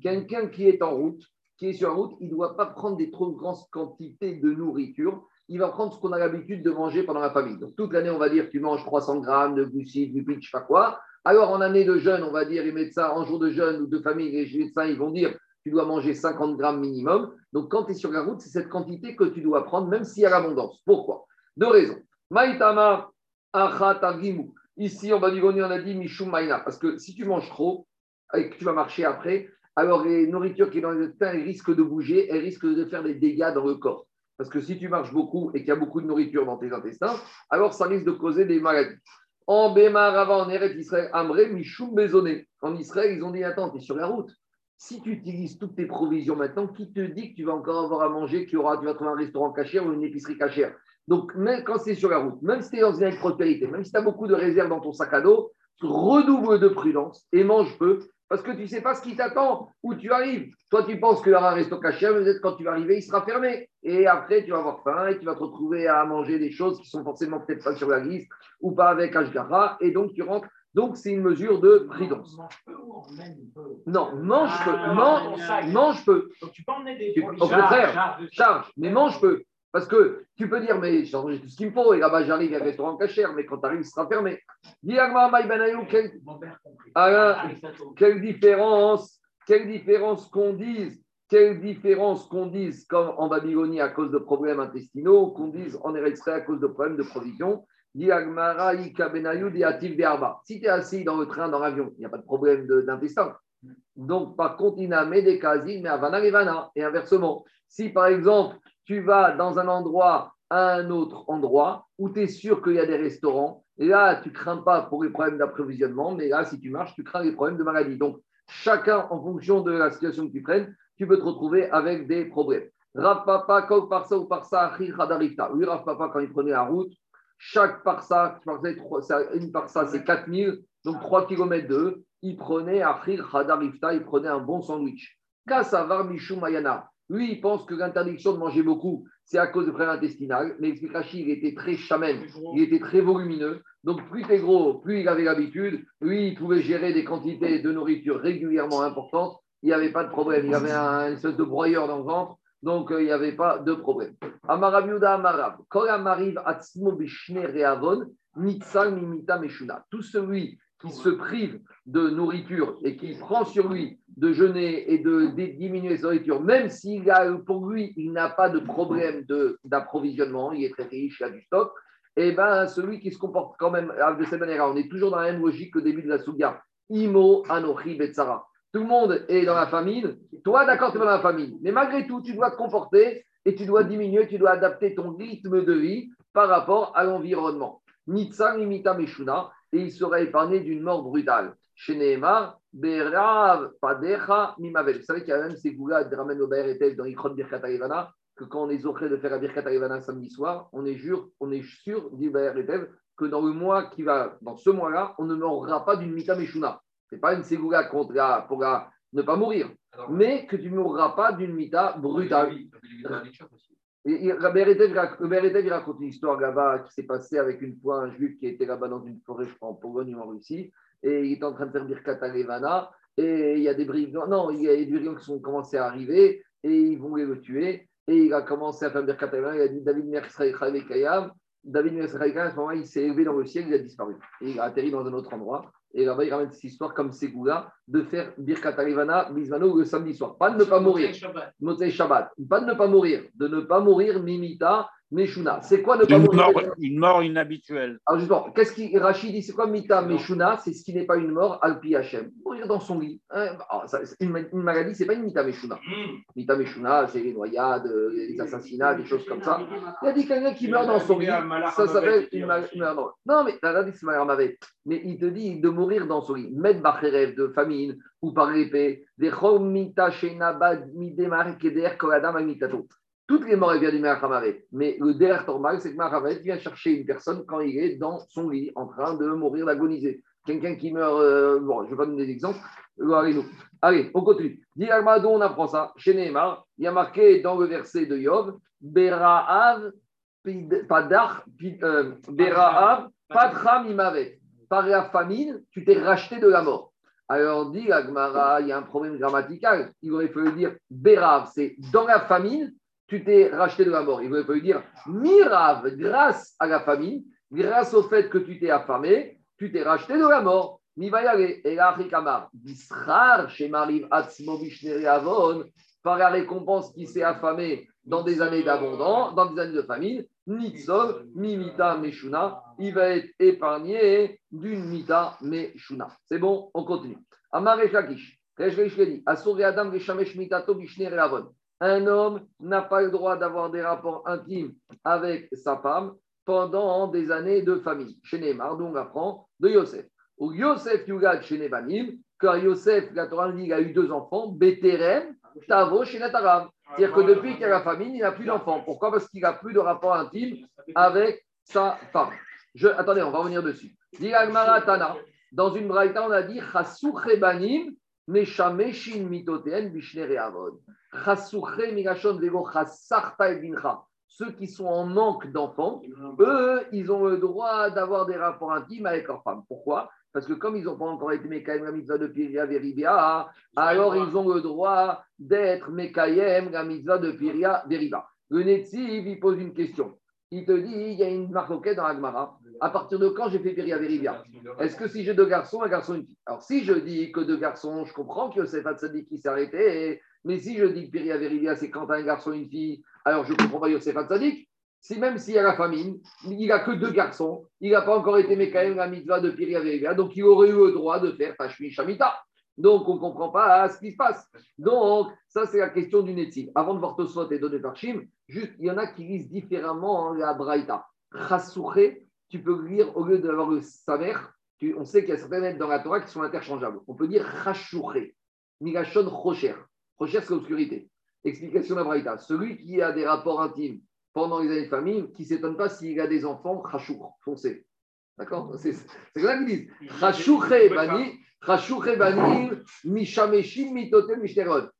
Quelqu'un qui est en route, qui est sur la route, il ne doit pas prendre des trop grandes quantités de nourriture. Il va prendre ce qu'on a l'habitude de manger pendant la famille. Donc, toute l'année, on va dire, tu manges 300 grammes de glucides, du pitch, je sais pas quoi. Alors, en année de jeûne, on va dire, les médecins, en jour de jeûne ou de famille, les médecins, ils vont dire, tu dois manger 50 grammes minimum. Donc, quand tu es sur la route, c'est cette quantité que tu dois prendre, même s'il y a l'abondance. Pourquoi? Deux raisons. Maïtama. Ici, on va dire, on a dit Mishum Maïna. Parce que si tu manges trop et que tu vas marcher après, alors les nourritures qui sont dans les intestins, risquent de bouger, elles risquent de faire des dégâts dans le corps. Parce que si tu marches beaucoup et qu'il y a beaucoup de nourriture dans tes intestins, alors ça risque de causer des maladies. En Bémar, avant, en Eretz Israël, Amré, Michoum Bézoné. En Israël, ils ont dit Attends, tu es sur la route. Si tu utilises toutes tes provisions maintenant, qui te dit que tu vas encore avoir à manger, qu'il aura, tu vas trouver un restaurant cachère ou une épicerie cachère? Donc, même quand c'est sur la route, même si tu es dans une prospérité, même si tu as beaucoup de réserves dans ton sac à dos, redouble de prudence et mange peu parce que tu ne sais pas ce qui t'attend, où tu arrives. Toi, tu penses qu'il y aura un resto caché, mais peut-être quand tu vas arriver, il sera fermé. Et après, tu vas avoir faim et tu vas te retrouver à manger des choses qui sont forcément peut-être pas sur la liste ou pas avec Ashgara. Et donc, tu rentres. Donc, c'est une mesure de prudence. Non, mange peu. Mange, mange peu. Donc, tu peux emmener des Au contraire, charge, mais mange peu. Parce que tu peux dire, mais j'ai tout ce qu'il me faut, et là-bas j'arrive, il y a un restaurant cachère, mais quand tu arrives, il sera fermé. quelle, différence, quelle différence qu'on dise, quelle différence qu'on dise, comme en Babylonie à cause de problèmes intestinaux, qu'on dise en Eretz à cause de problèmes de provision. Si tu es assis dans le train, dans l'avion, il n'y a pas de problème d'intestin. Donc, par contre, il n'a des mais à Vana et inversement. Si par exemple, tu vas dans un endroit à un autre endroit où tu es sûr qu'il y a des restaurants. Et là, tu crains pas pour les problèmes d'approvisionnement, mais là, si tu marches, tu crains les problèmes de maladie. Donc, chacun, en fonction de la situation que tu prennes, tu peux te retrouver avec des problèmes. Rav Papa, quand par ça ou par ça, Oui, Rav Papa, quand il prenait la route, chaque parsa, une parsa, c'est 4000, donc 3 km de il prenait Achir Hadarifta, il prenait un bon sandwich. Mayana. Lui, il pense que l'interdiction de manger beaucoup, c'est à cause de problèmes intestinal. Mais explique il était très chamène, il était très volumineux. Donc, plus tu es gros, plus il avait l'habitude. Lui, il pouvait gérer des quantités de nourriture régulièrement importantes. Il n'y avait pas de problème. Il avait un, une espèce de broyeur dans le ventre. Donc, euh, il n'y avait pas de problème. Amarab. Atzmo Reavon, Mimita Meshuna. Tout celui qui se prive de nourriture et qui prend sur lui de jeûner et de, diminuer sa nourriture, même s'il pour lui, il n'a pas de problème d'approvisionnement, il est très riche, il a du stock, et eh ben celui qui se comporte quand même de cette manière, on est toujours dans la même logique qu'au début de la Souga. Imo, Anochi, Betsara. Tout le monde est dans la famine. Toi, d'accord, tu es dans la famine. Mais malgré tout, tu dois te comporter et tu dois diminuer, tu dois adapter ton rythme de vie par rapport à l'environnement. Nitsa, Limita, Meshuna et il sera épargné d'une mort brutale. Chez Nehemar, Berav, Padecha, Mimavel. Vous savez qu'il y a même ces goûts-là de Ramen Ober et dans Ikhron Birkat que quand on est offert de faire la Birkat Arivana samedi soir, on est, sûr, on est sûr, dit que dans le mois qui va, dans ce mois-là, on ne mourra pas d'une Mita Meshuna. Ce n'est pas une ségoula contre pour ne pas mourir, mais que tu ne mourras pas d'une Mita brutale. Et il raconte une histoire là-bas qui s'est passée avec une fois un juif qui était là-bas dans une forêt, je crois, en Pologne ou en Russie, et il est en train de faire Birkat Levana, et il y a des brigands, non, il y a des brigands qui sont commencés à arriver, et ils vont le tuer, et il a commencé à faire Birkat Levana, il a dit David Kayam, David Kayam, à ce moment-là, il s'est élevé dans le ciel, il a disparu, et il a atterri dans un autre endroit. Et là-bas, il ramène cette histoire comme Ségoula de faire Birkat Arivana, Bismano le samedi soir. Pas de ne pas mourir. Motzei Shabbat. Pas de ne pas mourir. De ne pas mourir, Mimita, Meshuna. C'est quoi ne pas une mourir mort, Une mort inhabituelle. Alors justement, qu'est-ce qui Rachid dit c'est quoi Mita Meshuna? C'est ce qui n'est pas une mort, Alpi Hachem. Mourir dans son lit. Hein, ah, une, une, maladie, c'est pas une Mita Meshuna. Hmm. Mita Meshuna, c'est les noyades, les assassinats, des choses comme ça. Il a dit quelqu'un qui meurt dans son lit. Ça s'appelle une maladie. Non, mais la dit c'est Mais il te dit de mourir dans son lit. Mettre rêve de famine ou par l'épée. Des Mita Shenabad Midemar Keder Koladam Amitato. Toutes les morts, viennent du Mehachamaret. Mais le derrière normal, c'est que Mehachamaret vient chercher une personne quand il est dans son lit, en train de mourir, d'agoniser. Quelqu'un qui meurt, euh, bon, je vais pas donner des exemples. Allez. Allez, on continue. Diagmado, on apprend ça. Chez Neymar, il y a marqué dans le verset de Yov, Beraav, Padar, euh, Beraav, Padram Imavet. Par la famine, tu t'es racheté de la mort. Alors, dit Agmara, il y a un problème grammatical. Il aurait fallu dire Berav, c'est dans la famine, tu t'es racheté de la mort. Il ne pas lui dire Mirav, grâce à la famine, grâce au fait que tu t'es affamé, tu t'es racheté de la mort. Et là, Kamar, Disrar, chez Avon, par la récompense qui s'est affamé dans des années d'abondance, dans des années de famine, Nitzol, Mimita, Meshuna, il va être épargné d'une Mita, Meshuna. C'est bon, on continue. Amar Shakish, Resh dit, Adam, Veshamesh Mitato, Bishne Avon un homme n'a pas le droit d'avoir des rapports intimes avec sa femme pendant des années de famille. Chez Neymar, donc on apprend de Yosef. Ou Yosef Yugad chez Nebanim, que Yosef, la Torah a eu deux enfants, Beterem, Tavo, chez Nataram. C'est-à-dire que depuis qu'il y a la famine, il n'a plus d'enfants. Pourquoi? Parce qu'il n'a plus de rapport intime avec sa femme. Je, attendez, on va revenir dessus. Dans une braïta, on a dit Ceux qui sont en manque d'enfants, eux, ils ont le droit d'avoir des rapports intimes avec leur femme. Pourquoi? Parce que comme ils n'ont pas encore été Mekayem la mitzvah de Piria Veribia, alors ils ont le droit d'être Mekayem la mitzvah de Piria Veriba. Le Netziv, il pose une question il te dit, il y a une marque dans Agmara. À partir de quand j'ai fait Péria Vérivia Est-ce que si j'ai deux garçons, un garçon, une fille? Alors, si je dis que deux garçons, je comprends que Yosef Hatzadik qui s'est arrêté. Mais si je dis que Péria Vérivia, c'est quand as un garçon, une fille, alors je ne comprends pas Yosef Hatzadik. Si même s'il y a la famine, il n'a que deux garçons, il n'a pas encore été Mekaïm la de Péria Vérivia, donc il aurait eu le droit de faire Tashmi Shamita. Donc, on ne comprend pas ce qui se passe. Donc, ça, c'est la question du Netiv. Avant de voir Tosfot et donner Parchim, juste, il y en a qui lisent différemment la Braïta. Chassouché, tu peux lire, au lieu d'avoir le Samer, on sait qu'il y a certaines lettres dans la Torah qui sont interchangeables. On peut dire Chachouché, Migashon Rocher. Rocher, c'est l'obscurité. Explication de la Braïta. Celui qui a des rapports intimes pendant les années de famille, qui ne s'étonne pas s'il a des enfants, Chachour, foncé. D'accord? C'est ça qu'ils disent.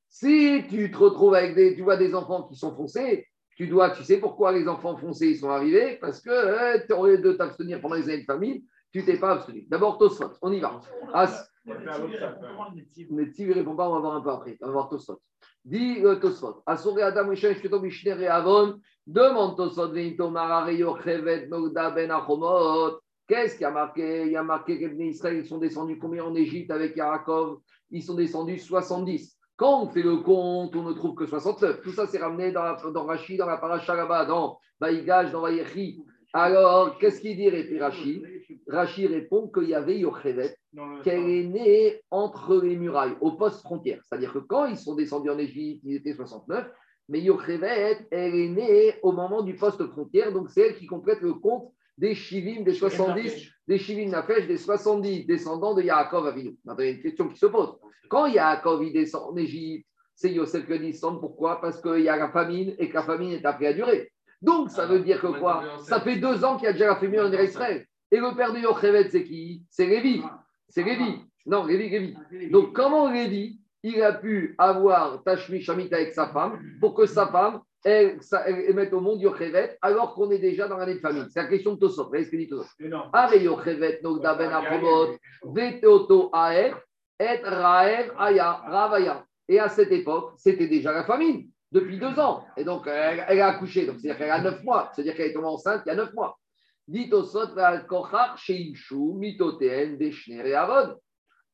Si tu te retrouves avec des, tu vois des enfants qui sont foncés, tu dois, tu sais pourquoi les enfants foncés ils sont arrivés? Parce que euh, tu aurais de t'abstenir pendant les années de famille, tu t'es pas abstenu. D'abord Tosfot, on y va. As... Mais si il répond pas, on va voir un peu après. On va voir Tosfot. Dis euh, Tosfot. Asore Adam Rishon Shketo Mishnere Avon. Demande Tosfot Veinto Marare Yochevet Nogda Ben Achomot. Qu'est-ce qui a marqué? Il y a marqué que les Israël ils sont descendus combien en Égypte avec Yaakov? Ils sont descendus 70. Quand on fait le compte, on ne trouve que 69. Tout ça, c'est ramené dans, la, dans Rashi, dans la paracha là-bas, dans Baïgage, dans Vaïchi. Alors, qu'est-ce qu'il dit, Rashi Rashi répond qu'il y avait Yochevet, qu'elle est née entre les murailles, au poste frontière. C'est-à-dire que quand ils sont descendus en Égypte, ils étaient 69, mais Yochevet, elle est née au moment du poste frontière, donc c'est elle qui complète le compte des Shivim, des 70, des Shivim Nafesh, des 70 descendants de Yaakov Avinu. Maintenant, il y a une question qui se pose. Quand Yaakov il descend en Égypte, c'est Yosef qui descend. Pourquoi? Parce qu'il y a la famine et que la famine est appris à durer. Donc, ça veut dire que quoi? Ça fait deux ans qu'il y a déjà la famine en Israël. Et le père de Yochevet, c'est qui? C'est Lévi. C'est Lévi. Non, Lévi, Lévi. Donc, comment Lévi, il a pu avoir Tashmi Shamit avec sa femme pour que sa femme elle, ça, au monde Yochevet alors qu'on est déjà dans l'année de famine. C'est la question de Tosot. Vous voyez ce que dit Tosot Are Yochevet Nogda Ben Aprobot Veteoto Aer Et Raer Aya Ravaya. Et à cette époque, c'était déjà la famine depuis deux ans. Et donc, elle, elle a accouché. Donc, c'est-à-dire qu'elle a neuf mois. C'est-à-dire qu'elle est tombée enceinte il y a neuf mois. Dit Tosot Kochar Sheishu Mitoten Deshner et Avod.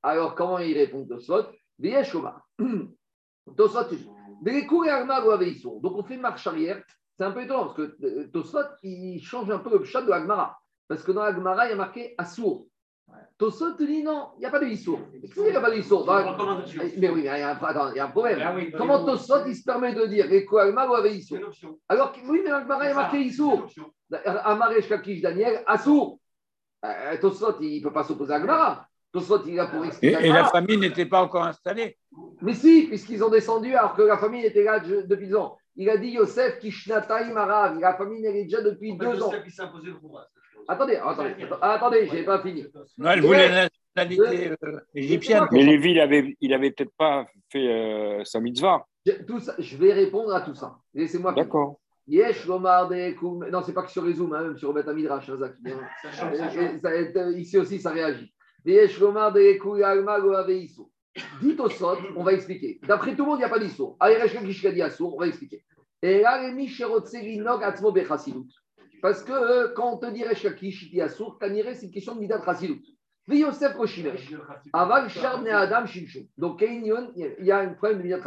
Alors, comment il répond Tosot? Tosot, donc on fait marche arrière. C'est un peu étonnant parce que euh, Tosot, il change un peu le chat de Agmara. Parce que dans Agmara, il y a marqué Assour. Tosot te dit non, il n'y a pas de Issour. Qu'est-ce qu'il n'y a pas de Issour Mais oui, il y, a un, il y a un problème. Ah Comment Tosot, il se permet de dire Agmara ou avait Alors oui, mais dans Agmara, il y a marqué Issour. Amaré Shakish Daniel, Assour. Euh, Tosot, il ne peut pas s'opposer à Agmara. Tosot, il a pour expliquer. Et, la famille n'était pas encore installée. Mais si, puisqu'ils ont descendu alors que la famille était là depuis deux ans. Il a dit Yosef Kishnataï Marav. La famille est déjà depuis deux ans. Attendez, attendez, attendez, je n'ai pas fini. Non, elle voulait la nationalité euh, égyptienne. Mais Lévi, il avait, il avait peut-être pas fait euh, sa mitzvah. Je, tout ça, je vais répondre à tout ça. Laissez-moi. D'accord. Yesh Lomar Non, c'est pas que sur les Zooms, hein, même sur Beth Midrash. Hein, euh, ici aussi, ça réagit. Dites au sot, on va expliquer. D'après tout le monde, il n'y a pas d'issour. on va expliquer. Et là, Parce que euh, quand on te dit Reshkakish Assour, Kanire, c'est une question de Midat Chassilut. Yosef Koshimesh. Aval Sharne Adam Shimshou. Donc, il y a un problème de Midat.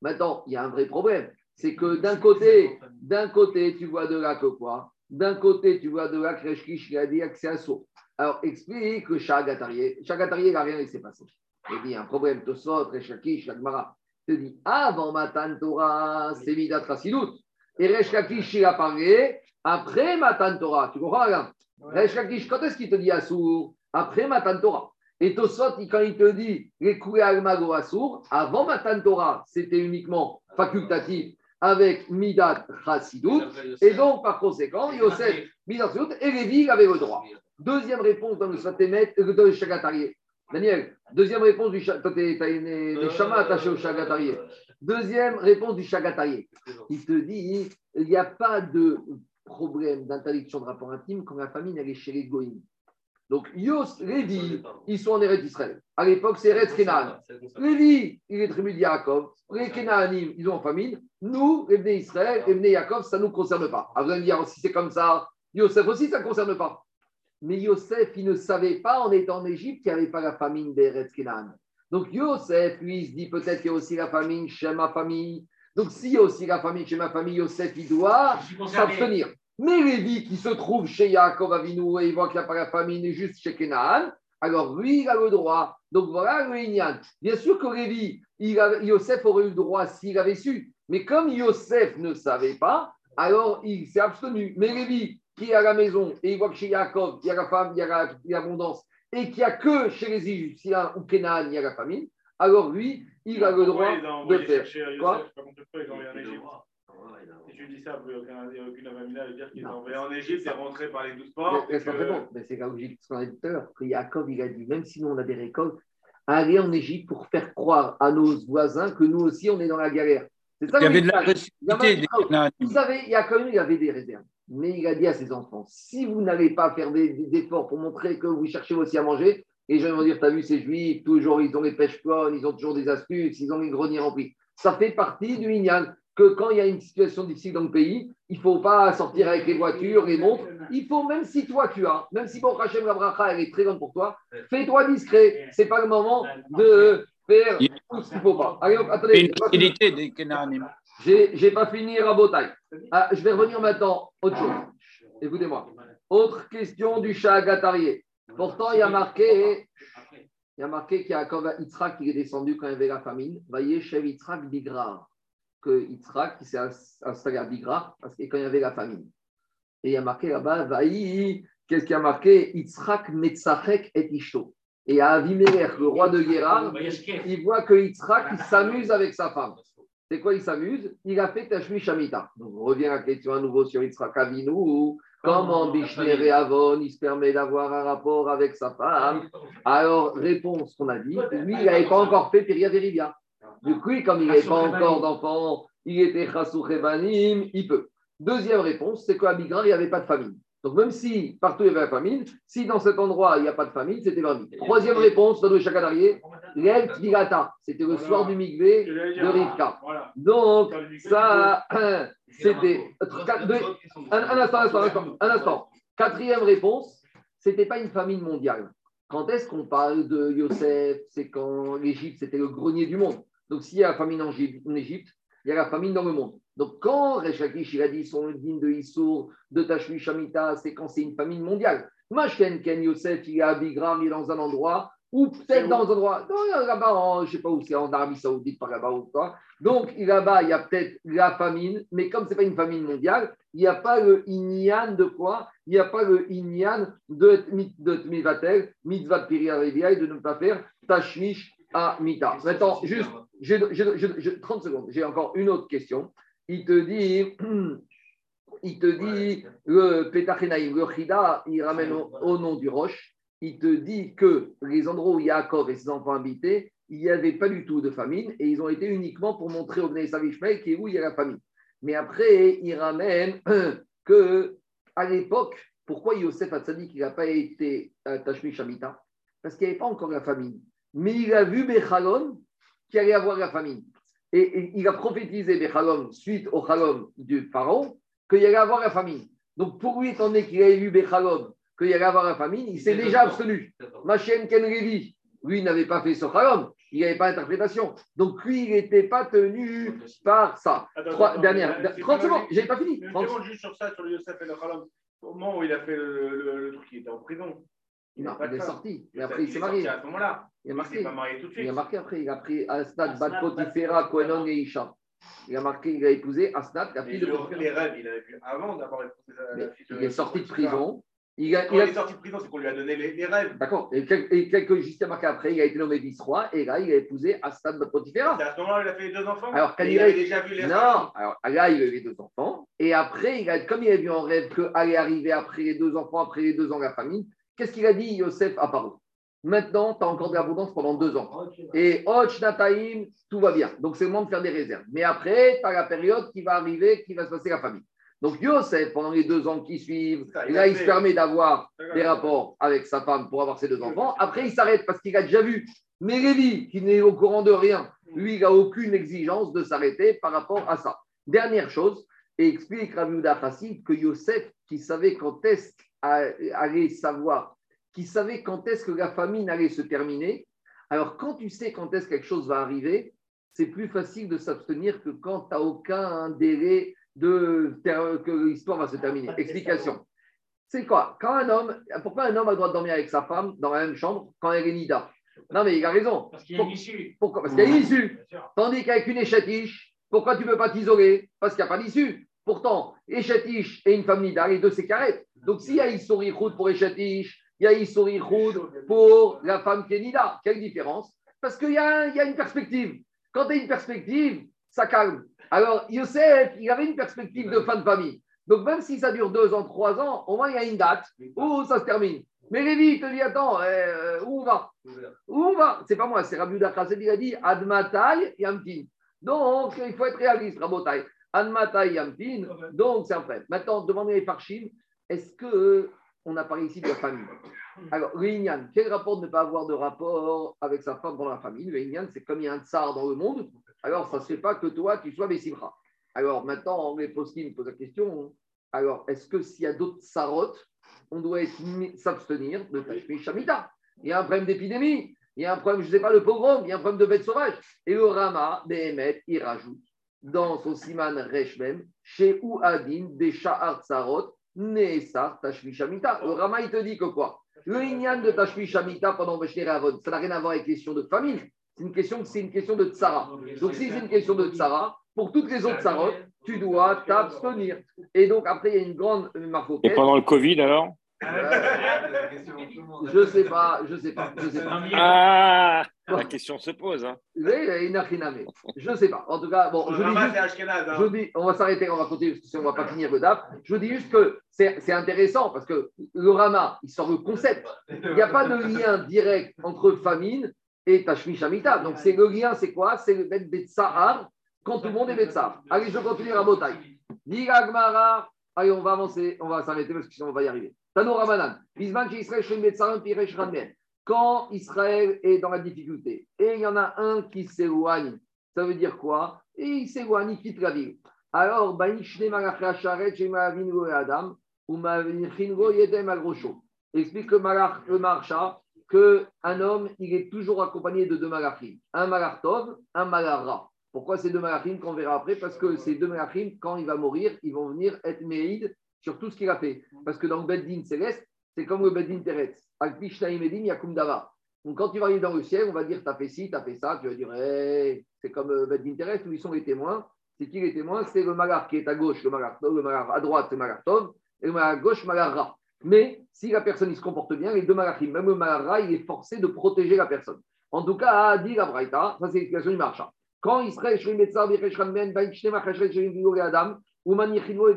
Maintenant, il y a un vrai problème. C'est que d'un côté, d'un côté, tu vois de là que quoi? D'un côté, tu vois de là que Reshkish, a dit que c'est Assour. Alors, explique que Chagatarié, Chagatarié, il n'a rien laissé passer. Il dit un problème, Tosot, Reshakish, Lagmara. Il te dit avant Matan Torah, c'est Midat Chassilut. Et Reshakish, il a parlé après Matan Torah. Tu comprends, là Reshakish, quand est-ce qu'il te dit Assour? Après Matan Torah. Et Tosot, quand il te dit les coulées al assour, avant Matan Torah, c'était uniquement facultatif avec Midat Chassidut. Et donc, par conséquent, Yosef, Midat Chassidut, et Lévi, il avait le droit. Deuxième réponse dans le Svatémet, euh, dans le. Daniel, deuxième réponse du as les chamas attachés au Chagatarié. Deuxième réponse du Chagatarié. Il te dit il n'y a pas de problème d'interdiction de rapport intime quand la famille est chez les Goïms. Donc, Yos, Lévi, ils sont en Eretz Israël. À l'époque, c'est Eretz Kenan. Lévi, il est tribu de Yaakov. Les Kenaanim, ils ont en famille. Nous, Bnei Israël, Bnei Yaakov, ça ne nous concerne pas. À vrai dire, si c'est comme ça, Yosef aussi, ça ne concerne pas. Mais Yosef, il ne savait pas, en étant en Égypte, qu'il n'y avait pas la famine d'Eretz Kenan. Donc, Yosef, lui, il se dit peut-être qu'il y a aussi la famine chez ma famille. Donc, s'il y a aussi la famille chez ma famille, Yosef, il doit s'abstenir. Mais Lévi qui se trouve chez Yaakov Avinu et il voit qu'il n'y a pas la famille, juste chez Kenan, alors lui, il a le droit. Donc voilà le Inyan. Bien sûr que Lévi, Yosef aurait eu le droit s'il avait su. Mais comme Yosef ne savait pas, alors il s'est abstenu. Mais Lévi, qui est à la maison et il voit que chez Yaakov, il y a la femme, il y a l'abondance, et qu'il n'y a que chez les Égyptiens ou Kenan, il y a la famine, alors lui, il a le droit de faire. Quoi tu dis ça, il n'y a aucune avamina à dire qu'il est envoyé en Égypte et rentré par les douze ports. Mais, mais c'est logique, ce qu'on a dit tout à l'heure, que Jacob, il a dit, même si nous on a des récoltes, aller en Égypte pour faire croire à nos voisins que nous aussi on est dans la galère. C'est ça il y avait de la possibilité. Vous savez, Jacob, il avait des réserves. Mais il a dit à ses enfants si vous n'allez pas faire des, efforts pour montrer que vous cherchez aussi à manger, les gens vont dire T'as vu ces juifs, toujours ils ont les pêches bonnes, ils ont toujours des astuces, ils ont les greniers remplis. Ça fait partie du Inyan que quand il y a une situation difficile dans le pays, il ne faut pas sortir avec les voitures, les montres. Il faut, même si toi tu as, même si bon Hachem la bracha, elle est très grande pour toi, fais-toi discret. Ce n'est pas le moment de faire tout ce qu'il ne faut pas. Allez, attendez. J'ai pas fini Rabotai. Ah, je vais revenir maintenant autre chose. Écoutez-moi. Autre question du chat Gatarié. Pourtant, il y a marqué, il y a marqué qu'il y a Yitzhak qui est descendu quand il y avait la famine. Voyez, chez Yitzhak Bigrar que Yitzhak s'est installé à Bigra parce que quand il y avait la famine. Et il y a marqué là-bas, Vaï, qu'est-ce qu'il y a marqué? Yitzhak Metzachek et Ishto. Et à Avimelech, le roi de Guérard, il voit que Yitzhak s'amuse avec sa femme. C'est quoi il s'amuse? Il a fait Tashmi Shamita. Donc on revient à la question à nouveau sur Yitzhak Avinu. Comment Bishner et Avon, il se permet d'avoir un rapport avec sa femme? Alors, réponse qu'on a dit, lui, il n'avait pas encore fait Piria. Du coup, comme il n'est pas encore d'enfant, il était chassou il peut. Deuxième réponse, c'est qu'à Bigra, il n'y avait pas de famine. Donc, même si partout il y avait la famine, si dans cet endroit il n'y a pas de famine, c'était permis. Troisième réponse, dans le chakadarier, l'El Tvigata, c'était le soir du Migvé de Rivka. Donc, ça, c'était. Un, instant, un instant, un instant. Quatrième réponse, c'était pas une famine mondiale. Quand est-ce qu'on parle de Yosef? C'est quand l'Égypte, c'était le grenier du monde. Donc, s'il y a la famine en Égypte, il y a la famine dans le monde. Donc, quand Rechakish, il a dit son digne de Issour, de Tashmi Shamita, c'est quand c'est une famine mondiale. Mashken Ken Yosef, il est à Bigram, il est dans un endroit, ou peut-être dans un endroit, là-bas, je ne sais pas où c'est, en Arabie Saoudite, par là-bas ou quoi. Donc, là-bas, il y a peut-être la famine, mais comme ce n'est pas une famine mondiale, il n'y a pas le inyan de quoi? Il n'y a pas le inyan de, de Tmivatel, mitzvah et de ne pas faire Tashmish à Mita. Maintenant, juste j'ai 30 secondes. J'ai encore une autre question. Il te dit, il te dit, le Petachenaïm, le Chida, il ramène au, nom du roche. Il te dit que les endroits où Yaakov et ses enfants habitaient, il n'y avait pas du tout de famine et ils ont été uniquement pour montrer au Bnei Savishmael qui est où il y a la famine. Mais après, il ramène que à l'époque, pourquoi Yosef Hatzadik n'a pas été à Tashmi Shamita Parce qu'il n'y avait pas encore la famine. Mais il a vu Bechalon qui allait avoir la famine. Et, il a prophétisé des suite au Chalom du pharaon qu'il allait avoir la famine. Donc pour lui, étant donné qu'il avait vu Bechalom qu'il allait avoir la famine, il s'est déjà abstenu. Machen Ken lui, n'avait pas fait ce Chalom, il n'avait pas d'interprétation. Donc lui, il n'était pas tenu par ça. Trois, dernière, 30 secondes, j'ai pas fini. Je juste sur ça, sur le Yosef et le Chalom. Au moment où il a fait le, truc, il était en prison. Non, il est sorti. Mais après, il s'est marié. À ce moment-là. Il a marqué. pas marié tout de suite. Il a marqué après. Il a pris Asnat, Bat Potifera, Koenon et Isha. Il a marqué, il a épousé Asnat, la fille de Les rêves, il avait vu avant d'avoir épousé la fille de Il est sorti de prison. Il a, Quand il a- il est sorti de prison, c'est qu'on lui a donné les, les rêves. D'accord. Et, quel- et quelques juste marqué après, il a été nommé vice-roi et là, il a épousé Astad Potifera. C'est à ce moment-là, il a fait les deux enfants. Alors, quand Et il il a- avait déjà vu les rêves. Non, alors là, il a eu les deux enfants. Et après, il a, comme il a vu en rêve que allait arriver après les deux enfants, après les deux ans la famine, qu'est-ce qu'il a dit, Yosef, à Paro Maintenant, tu as encore de l'abondance pendant deux ans. Et Och Nataim, tout va bien. Donc, c'est le moment de faire des réserves. Mais après, tu as la période qui va arriver, qui va se passer la famille. Donc, Yosef, pendant les deux ans qui suivent, là, a il se permet d'avoir des rapports avec sa femme pour avoir ses deux enfants. Après, il s'arrête parce qu'il a déjà vu. Mais Lévi, qui n'est au courant de rien, lui, il n'a aucune exigence de s'arrêter par rapport à ça. Dernière chose, et explique Rabbi Chassid que Yosef, qui savait quand est-ce qu'il allait savoir, qui savait quand est-ce que la famine allait se terminer, alors quand tu sais quand est-ce que quelque chose va arriver, c'est plus facile de s'abstenir que quand tu n'as aucun délai de que l'histoire va se terminer. Explication. C'est quoi? Quand un homme, pourquoi un homme a le droit de dormir avec sa femme dans la même chambre quand elle est nida? Non, mais il a raison. Parce qu'il y a une issue. Pourquoi? Parce qu'il y a une issue. Tandis qu'avec une échatiche, pourquoi tu ne peux pas t'isoler? Parce qu'il n'y a pas d'issue. Pourtant, échatiche et une nida, les deux c'est carré. Donc s'il y a Issouri Khoud pour échatiche, il y a Issouri Khoud pour la femme qui est nida. Quelle différence? Parce qu'il y, y a une perspective. Quand tu as une perspective, ça calme. Alors, Youssef, il avait une perspective de fin de famille. Donc, même si ça dure deux ans, trois ans, au moins il y a une date où ça se termine. Mais Lévi, il te dit Attends, euh, où on va? Où on va? C'est pas moi, c'est Rabbi Dachased, il a dit Admatai Yamtin. Donc, il faut être réaliste, Rabotai. Admatai Yamtin. Donc, c'est un fait. Maintenant, demandez les Farshim est-ce que on a parlé ici de la famille? Alors, le quel rapport de ne pas avoir de rapport avec sa femme dans la famille? Le c'est comme il y a un tsar dans le monde, alors ça ne se fait pas que toi, tu sois Bessimra. Alors, maintenant, les poskim posent la question alors, est-ce que s'il y a d'autres tsarotes, on doit s'abstenir de Tashmi Shamita? Il y a un problème d'épidémie, il y a un problème, je ne sais pas, de pogrom, il y a un problème de bêtes sauvages. Et le Rama, il rajoute dans son Siman Reshmem, chez Ouadin, des Tsarot, Neesar Tashmi Shamita. Le Rama, il te dit que quoi? Le Inyan de Tashmi Shamita pendant Veshner Avon, ça n'a rien à voir avec question de famille. C'est une question, de tsara. Donc, si c'est une question de tsara, pour toutes les autres tsarotes, tu dois t'abstenir. Et donc, après, il y a une grande Et marque pendant le Covid, alors? Je sais pas, je sais pas, je sais pas. Ah La question se pose. Hein. Je sais pas. En tout cas, bon, je dis juste- hein. je dis, on va s'arrêter, on va continuer parce que sinon on va pas finir le DAF. Je dis juste que c'est c'est intéressant parce que le Rama, il sort le concept. Il n'y a pas de lien direct entre famine et Tashmi Shamita. Donc c'est le lien, c'est quoi? C'est le Bet Betsahar quand tout le monde est Betsahar. Allez, je continue à Botaï. Diga Gmara. Allez, on va avancer, on va s'arrêter parce que sinon on va y arriver. Quand Israël est dans la difficulté et il y en a un qui s'éloigne, ça veut dire quoi? Et il s'éloigne, il quitte la ville. Alors. Explique le, malach, le marcha qu'un homme, il est toujours accompagné de deux malachim. Un malartov, un malara. Pourquoi ces deux malachim qu'on verra après? Parce que ces deux malachim, quand il va mourir, ils vont venir être méïd sur tout ce qu'il a fait. Parce que dans le Beddin céleste, c'est comme le Beddin Davar. Donc quand tu vas arriver dans le ciel, on va dire t'as fait ci, t'as fait ça, tu vas dire hey, c'est comme euh, Beddin terrestre où ils sont les témoins. C'est qui les témoins? C'est le malar qui est à gauche, le malar, le malar à droite, c'est le malar Tov, et le malar à gauche, malar Ra. Mais si la personne il se comporte bien, les deux malachim, même le malar Ra, il est forcé de protéger la personne. En tout cas, dit la Braïta, ça c'est l'explication du marcha. Quand Israël, Shrim Betzar, Bichesh Ranben, Baïchne Machashret, Shrim Bigo et Adam, ou Manichino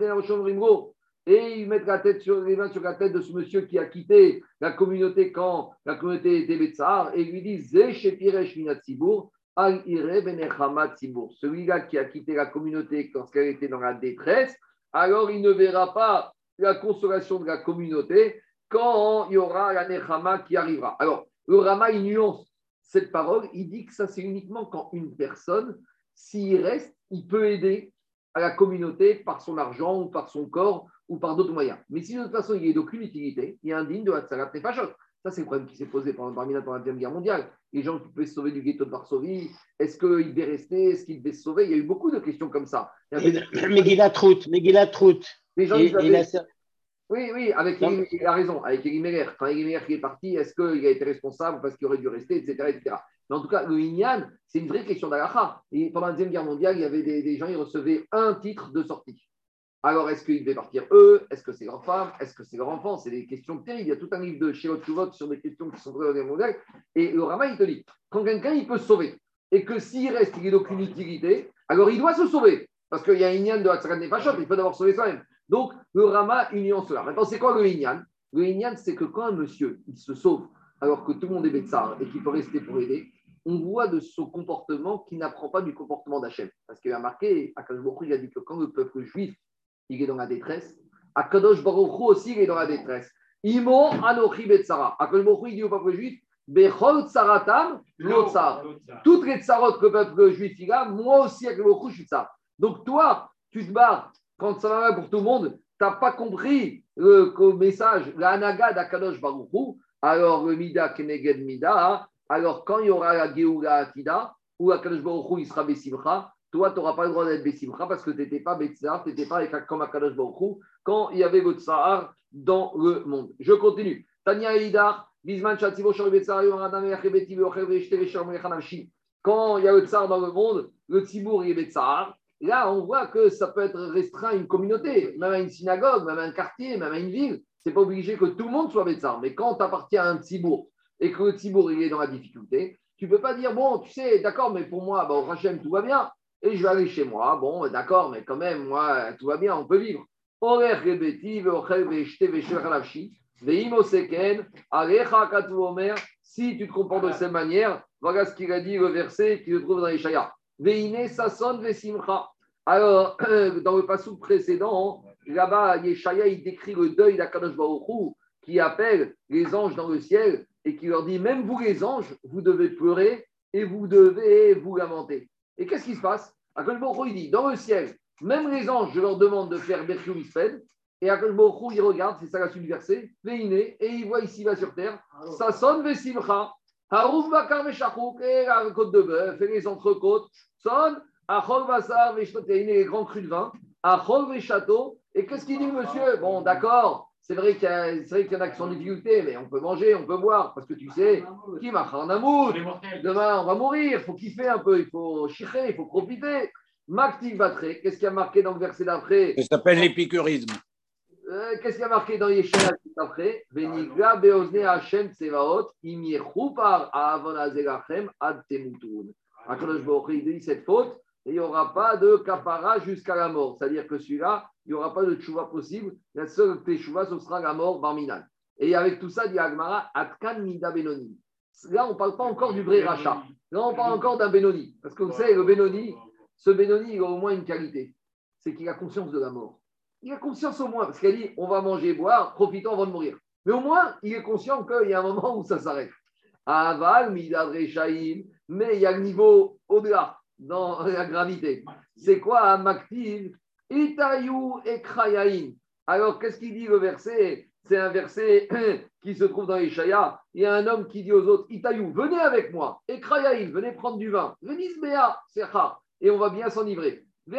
et ils mettent la tête sur, les mains sur la tête de ce monsieur qui a quitté la communauté quand la communauté était Betsar et lui disent. Celui-là qui a quitté la communauté lorsqu'elle était dans la détresse, alors il ne verra pas la consolation de la communauté quand il y aura la Nechama qui arrivera. Alors, le Rama, il nuance cette parole, il dit que ça, c'est uniquement quand une personne, s'il reste, il peut aider à la communauté par son argent ou par son corps ou par d'autres moyens. Mais si de toute façon il n'est d'aucune utilité, il est indigne de Hatzalat Nefashot. Ça, c'est le problème qui s'est posé pendant, parmi la Deuxième Guerre mondiale. Les gens qui pouvaient se sauver du ghetto de Varsovie, est-ce qu'ils devaient rester Est-ce qu'ils devaient se sauver? Il y a eu beaucoup de questions comme ça. Y Megillat Trout, Megillat Trout. Les gens, Et, avaient- la Oui, oui, avec Non. Il a raison, avec Elimelech. Quand Elimelech est parti, est-ce qu'il a été responsable parce qu'il aurait dû rester, etc. etc. Mais en tout cas, le Inyan, c'est une vraie question d'Alaha. Et pendant la Deuxième Guerre mondiale, il y avait des, des gens, ils recevaient un titre de sortie. Alors, est-ce qu'ils devaient partir eux? Est-ce que c'est leur femme? Est-ce que c'est leur enfant? C'est des questions terribles. Il y a tout un livre de Shirot Chuvot sur des questions qui sont vraies dans les Et le Rama, il te dit quand quelqu'un il peut se sauver et que s'il reste, il n'a aucune utilité, alors il doit se sauver. Parce qu'il y a un Inyan de Hatzakat Nefashot, il peut d'abord sauver soi-même. Donc, le Rama union cela. Maintenant, c'est quoi le Inyan? Le Inyan, c'est que quand un monsieur il se sauve alors que tout le monde est Betsar et qu'il peut rester pour aider, on voit de son comportement qu'il n'apprend pas du comportement d'Hachem. Parce qu'il a marqué, Akadosh Baruch il a dit que quand le peuple juif il est dans la détresse, Akadosh Baruch aussi il est dans la détresse. Imo anochi betsara. Akadosh Baruch il dit au peuple juif, Bechol tsaratam lotsar. Toutes les tsarot que le peuple juif il a, moi aussi Akadosh Baruch je suis ça. Donc toi, tu te barres quand ça va pour tout le monde, tu n'as pas compris le, message, la anaga d'Akadosh Baruch alors le mida keneged mida, alors, quand il y aura la Géoula Atida, ou la Kadosh Baruch il sera Bessimcha, toi, tu n'auras pas le droit d'être Bessimcha parce que tu n'étais pas Betsar, tu n'étais pas avec, comme Akadosh Baruch quand il y avait votre Sahar dans le monde. Je continue. Tania Eidar, Bisman Shativo Shor Betsar, Yoradam Yachebeti, Quand il y a le Tsar dans le monde, le Tzibour il est Betsar. Là, on voit que ça peut être restreint à une communauté, même à une synagogue, même à un quartier, même à une ville. Ce n'est pas obligé que tout le monde soit Betsar. Mais quand tu appartiens à un Tzibour, et que le Tibour il est dans la difficulté, tu ne peux pas dire, bon, tu sais, d'accord, mais pour moi, bah, au Hachem, tout va bien, et je vais aller chez moi. Bon, d'accord, mais quand même, moi, tout va bien, on peut vivre. Si tu te comportes de cette manière, voilà ce qu'il a dit le verset qui se trouve dans les Shaya. Alors, dans le passage précédent, là-bas, Yeshaya, il décrit le deuil d'Akadosh qui appelle les anges dans le ciel et qui leur dit même vous les anges, vous devez pleurer et vous devez vous lamenter. Et qu'est-ce qui se passe? Akol il dit dans le ciel, même les anges, je leur demande de faire Berchou Misped. Et Akol il regarde, c'est ça la suite du verset, et il voit ici va sur terre, ça sonne Vesimcha, Harouf Bakar Meshachouk, et la côte de bœuf, et les entrecôtes, sonne, Achol Basar les grands crus de vin, Achol Veshato, et qu'est-ce qu'il dit monsieur? Bon, d'accord, c'est vrai qu'il y, en a qui sont en difficulté, mais on peut manger, on peut boire, parce que tu sais, qui marche en amour? Demain, on va mourir, il faut kiffer un peu, il faut chicher, il faut profiter. Maktiv Batre, qu'est-ce qui a marqué dans le verset d'après? Ça s'appelle l'épicurisme. Euh, qu'est-ce qui a marqué dans Yeshua après Venigra beozne Hashem tsevaot im yechupar avon azelachem ad temutun. Akadosh Baruch dit cette faute, il n'y aura pas de kapara jusqu'à la mort. C'est-à-dire que celui-là, il n'y aura pas de tchouva possible. La seule tchouva, ce sera la mort barminal. Et avec tout ça, dit Agmara, Atkan Mida Benoni. Là, on ne parle pas encore du vrai rachat. Là, on parle encore d'un Benoni. Parce que vous savez, le Benoni, ce Benoni, il a au moins une qualité. C'est qu'il a conscience de la mort. Il a conscience au moins, parce qu'il a dit on va manger, boire, profitons avant de mourir. Mais au moins, il est conscient qu'il y a un moment où ça s'arrête. Aval, Midad mais il y a le niveau au-delà dans la gravité. C'est quoi un maktiv Itayu et krayain. Alors, qu'est-ce qu'il dit le verset? C'est un verset qui se trouve dans Ishaya. Il y a un homme qui dit aux autres Itayu, venez avec moi. Et krayain, venez prendre du vin. Venez c'est Et on va bien s'enivrer. Et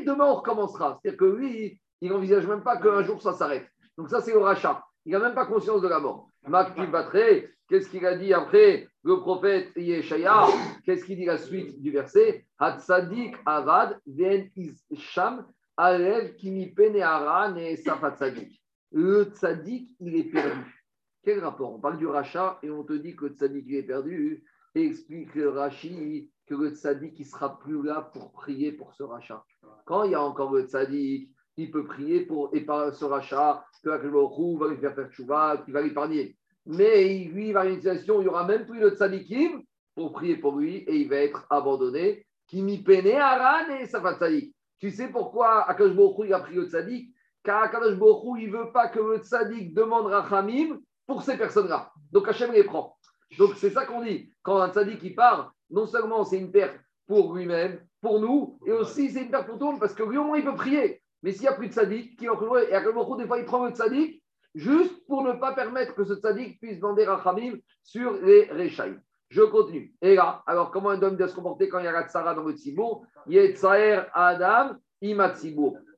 demain, on recommencera. C'est-à-dire que lui, il n'envisage même pas qu'un jour ça s'arrête. Donc, ça, c'est le rachat. Il n'a même pas conscience de la mort. Maktiv Batre, qu'est-ce qu'il a dit après? Le prophète Yeshaya, qu'est-ce qu'il dit la suite du verset? Hatzadik avad ven isham alev kimi peneara ne safatzadik. Le tzadik, il est perdu. Quel rapport? On parle du rachat et on te dit que le tzadik, il est perdu. Et explique le Rashi que le tzadik, il sera plus là pour prier pour ce rachat. Quand il y a encore le tzadik, il peut prier pour et par ce rachat, que la va lui faire faire chouva, qu'il va l'épargner mais lui, il va une situation où il y aura même plus de tzadikim pour prier pour lui et il va être abandonné. Qui m'y peine Aran et tzadik. Tu sais pourquoi Akash il a pris le tzadik? Car Akash il ne veut pas que le tzadik demande Rachamim pour ces personnes-là. Donc Hachem les prend. Donc c'est ça qu'on dit. Quand un tzadik il part, non seulement c'est une perte pour lui-même, pour nous, et aussi c'est une perte pour tout le monde parce que lui au moins il peut prier. Mais s'il n'y a plus de tzadik, qui et Akash des fois il prend le tzadik juste pour ne pas permettre que ce tzaddik puisse demander Rachamim sur les Rechaïm. Je continue. Et là, alors comment un homme doit se comporter quand il y a la tsara dans le tzibour? Yetzaer Adam imat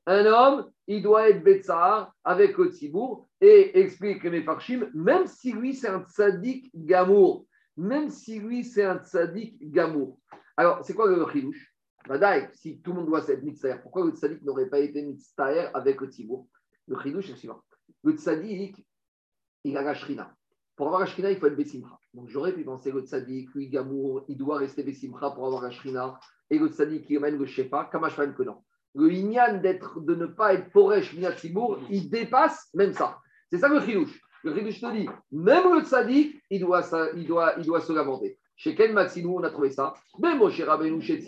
Un homme, il doit être Betsar avec le tzibour et explique mes farshim, même si lui c'est un tzaddik gamour, même si lui c'est un tzaddik gamour. Alors, c'est quoi le chidouche Badaï, si tout le monde doit être mitzvah, pourquoi le tzaddik n'aurait pas été mitzvah avec le tzibour? Le chidouche est le suivant. Le tzaddik, il a la shrina. Pour avoir la shrina, il faut être Bessimcha. Donc j'aurais pu penser le tzaddik, lui, Gamour, il doit rester Bessimcha pour avoir la shrina. Et le tzaddik qui emmène le shefa, Kamashvan que non. Le inyan d'être, de ne pas être poresh, minat il dépasse même ça. C'est ça le chidouche. Le chidouche te dit, même le tzaddik, il doit, il doit, il doit se lamenter. Chez quel Matsinou on a trouvé ça Mais Moshe Rabbeinu, chez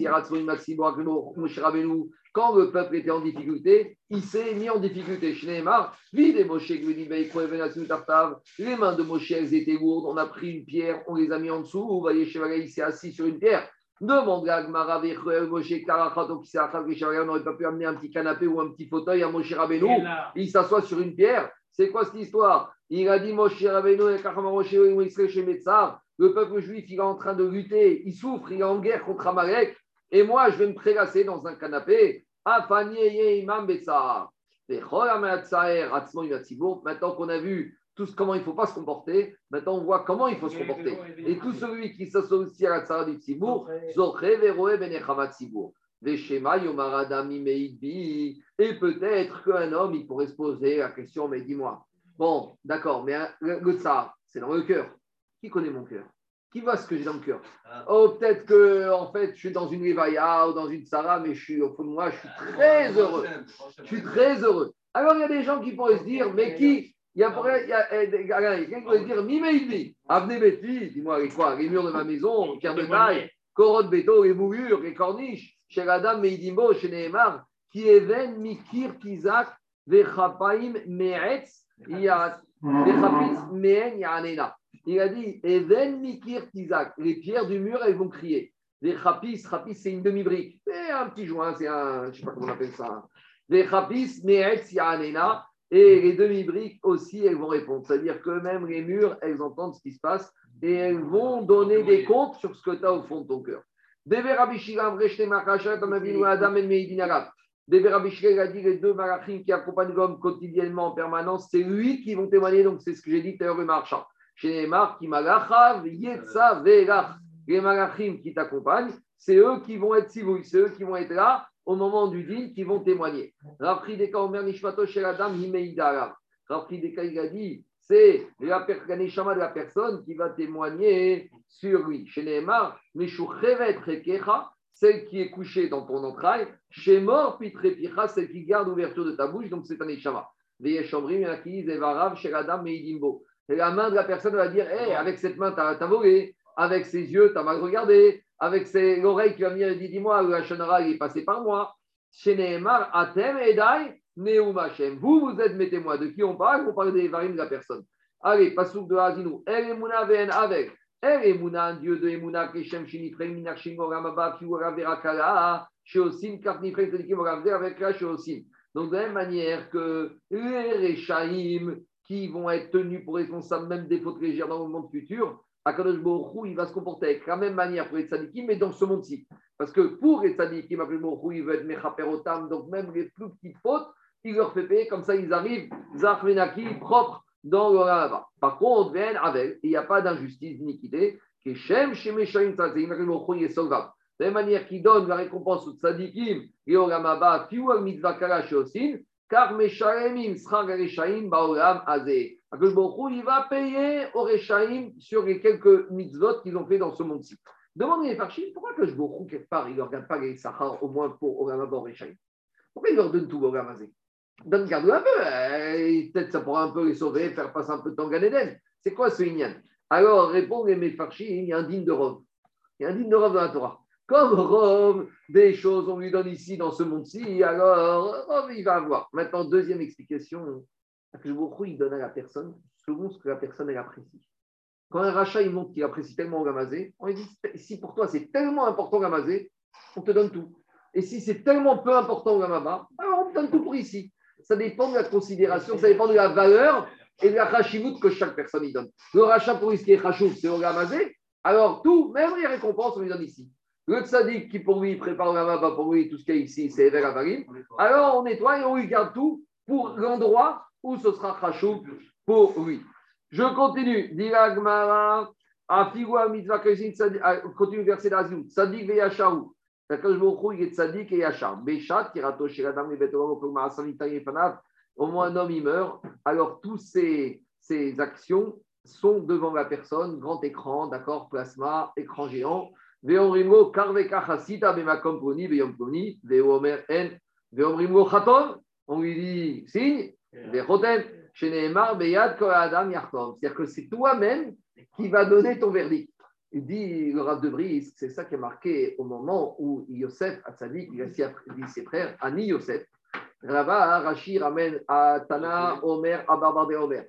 Moshe Rabbeinu, quand le peuple était en difficulté, il s'est mis en difficulté. Shneemar, vide Moshe, les mains de Moshe, elles étaient lourdes, on a pris une pierre, on les a mis en dessous, vous voyez, Chevaga, il s'est assis sur une pierre. Demande à Gmara, Moshe, s'est on n'aurait pas pu amener un petit canapé ou un petit fauteuil à Moshe Rabbeinu, il s'assoit sur une pierre. C'est quoi cette histoire? Il a dit Moshe Rabbeinu, et Kachama Moshe, il chez Metzar le peuple juif, il est en train de lutter, il souffre, il est en guerre contre Amalek, et moi, je vais me prélasser dans un canapé. Maintenant qu'on a vu tout comment il ne faut pas se comporter, maintenant on voit comment il faut se comporter. Et tout celui qui s'associe à la tsara du Tzibour, et peut-être qu'un homme, il pourrait se poser la question, mais dis-moi, bon, d'accord, mais le, le tsar, c'est dans le cœur. Qui connaît mon cœur? Qui voit ce que j'ai dans le cœur ah. Oh, peut-être que en fait, je suis dans une Levaya ou dans une Sarah, mais je suis au fond de moi, je suis très heureux. Je suis très heureux. Alors, il y a des gens qui pourraient se dire, mais qui il y a, il y a, quelqu'un qui pourrait se dire, Mimeidi, Avenez Betty, dis-moi, les quoi Les murs de ma maison, pierre de taille, corotte béton, les moulures, les corniches, chez la dame Meidimbo, chez Nehemar, qui even Mikir Kizak, Vechapaim Meretz, Vechapis Meen Yanena. Il a dit Even Mikir Tizak, les pierres du mur, elles vont crier. Les chapis, chapis, c'est une demi-brique. C'est un petit joint, c'est un, je ne sais pas comment on appelle ça. Les chapis, Meetz Yanena. Et les demi-briques aussi, elles vont répondre. C'est-à-dire que même les murs, elles entendent ce qui se passe et elles vont donner des comptes sur ce que tu as au fond de ton cœur. Deve Rabbi Shiram, Reshte Makashat, Amavinu Adam et Meidinarab. Deve Rabbi Shiram a dit les deux malachim qui accompagnent l'homme quotidiennement en permanence, c'est lui qui vont témoigner. Donc c'est ce que j'ai dit tout à l'heure, le marchand. Chez les malachim qui t'accompagnent, c'est eux qui vont être sivouilles, c'est eux qui vont être là au moment du din, qui vont témoigner. Rafri Deka Omer Nishmato chez la dame Himeidara. Rafri Deka, il a dit, c'est la neshama de la personne qui va témoigner sur lui. Chez Nehemar, Meshuchevet Rekecha, celle qui est couchée dans ton entraille, chez mort Pitrepicha, celle qui garde l'ouverture de ta bouche, donc c'est un neshama. Veyeshomrim, Yakiz, Evarav, chez la dame Meidimbo. Et la main de la personne va dire hey, avec cette main, tu as, volé, avec ses yeux, tu as mal regardé, avec l'oreille qui va venir et dit Dis-moi, le Shonara, il est passé par moi. Atem, Edai. Vous, vous êtes mes témoins. De qui on parle? On parle des varim de la personne. Allez, pasouk de Hazinou. El Emuna Ven avec. El Emuna, Dieu de Emuna, Keshem Shinifrem, Minachim, Oramaba, Kiwara Verakala, Sheosim, Karnifrem, Tedikim, Oramver, avec la Sheosim. Donc, de la même manière que les Rechaim, qui vont être tenus pour responsables même des fautes légères dans le monde futur, Akadosh il va se comporter avec la même manière pour les tzadikim, mais dans ce monde-ci. Parce que pour les tzadikim, Akadosh il veut être mechaperotam, donc même les plus petites fautes, il leur fait payer, comme ça ils arrivent, Zachmenaki, propres dans le Rava. Par contre, viennent avec, il n'y a pas d'injustice, d'iniquité, que Shem, Shemeshaim, Tzadikim, Akadosh Baruch est solvable. De la même manière qu'il donne la récompense aux tzadikim, et au Ramaba, Fiou mitzvah kala sheosin, car Baolam il va payer aux Reshaim sur les quelques mitzvot qu'ils ont fait dans ce monde-ci. Demandez les Farshim, pourquoi que quelque part, il ne leur garde pas les Sahar au moins pour Olam Reshaim Pourquoi il leur donne tout Olam Azé? Donne garde un peu, eh, peut-être ça pourra un peu les sauver, faire passer un peu de temps Gan C'est quoi ce Inyan? Alors, répondent les Mefarshim, il y a un digne de Rov. Il y a un digne de Rov dans la Torah. Comme Rome, des choses, on lui donne ici dans ce monde-ci, alors Rome, il va avoir. Maintenant, deuxième explication, il donne à la personne selon ce que la personne apprécie. Quand un rachat il montre qu'il apprécie tellement Gamazé, on lui dit si pour toi c'est tellement important Gamazé, on te donne tout. Et si c'est tellement peu important Gamaba, alors on te donne tout pour ici. Ça dépend de la considération, ça dépend de la valeur et de la que chaque personne y donne. Le rachat pour risquer Rachouf, c'est Gamazé, alors tout, même les récompenses, on lui donne ici. Le tzaddik qui pour lui prépare la maba, pour lui tout ce qu'il y a ici, c'est Ever Avarim. Alors on nettoie et on lui garde tout pour l'endroit où ce sera Khashou pour lui. Je continue. Diragmara, Afigua mitzvah ah, continue verset d'Azim. Tzadik veyashaou. Akadosh Baruch il est tzaddik et yachar. Béchat, qui ratoche la dame, au moins un homme, il meurt. Alors, tous ces, ces actions sont devant la personne, grand écran, d'accord, plasma, écran géant. Veomrimo, karveka chasita, bemakom poni, beyom poni, veomer en, veomrimo chaton, on lui dit signe, vechotem, sheneemar, beyad, adam, yartom. C'est-à-dire que c'est toi-même qui va donner ton verdict. Il dit, le Rav de Brice, c'est ça qui est marqué au moment où Yosef, Atzadik, il a dit ses frères, Ani Yosef, Rava, Rashi ramène à Tana, Omer, Abarbar de Omer.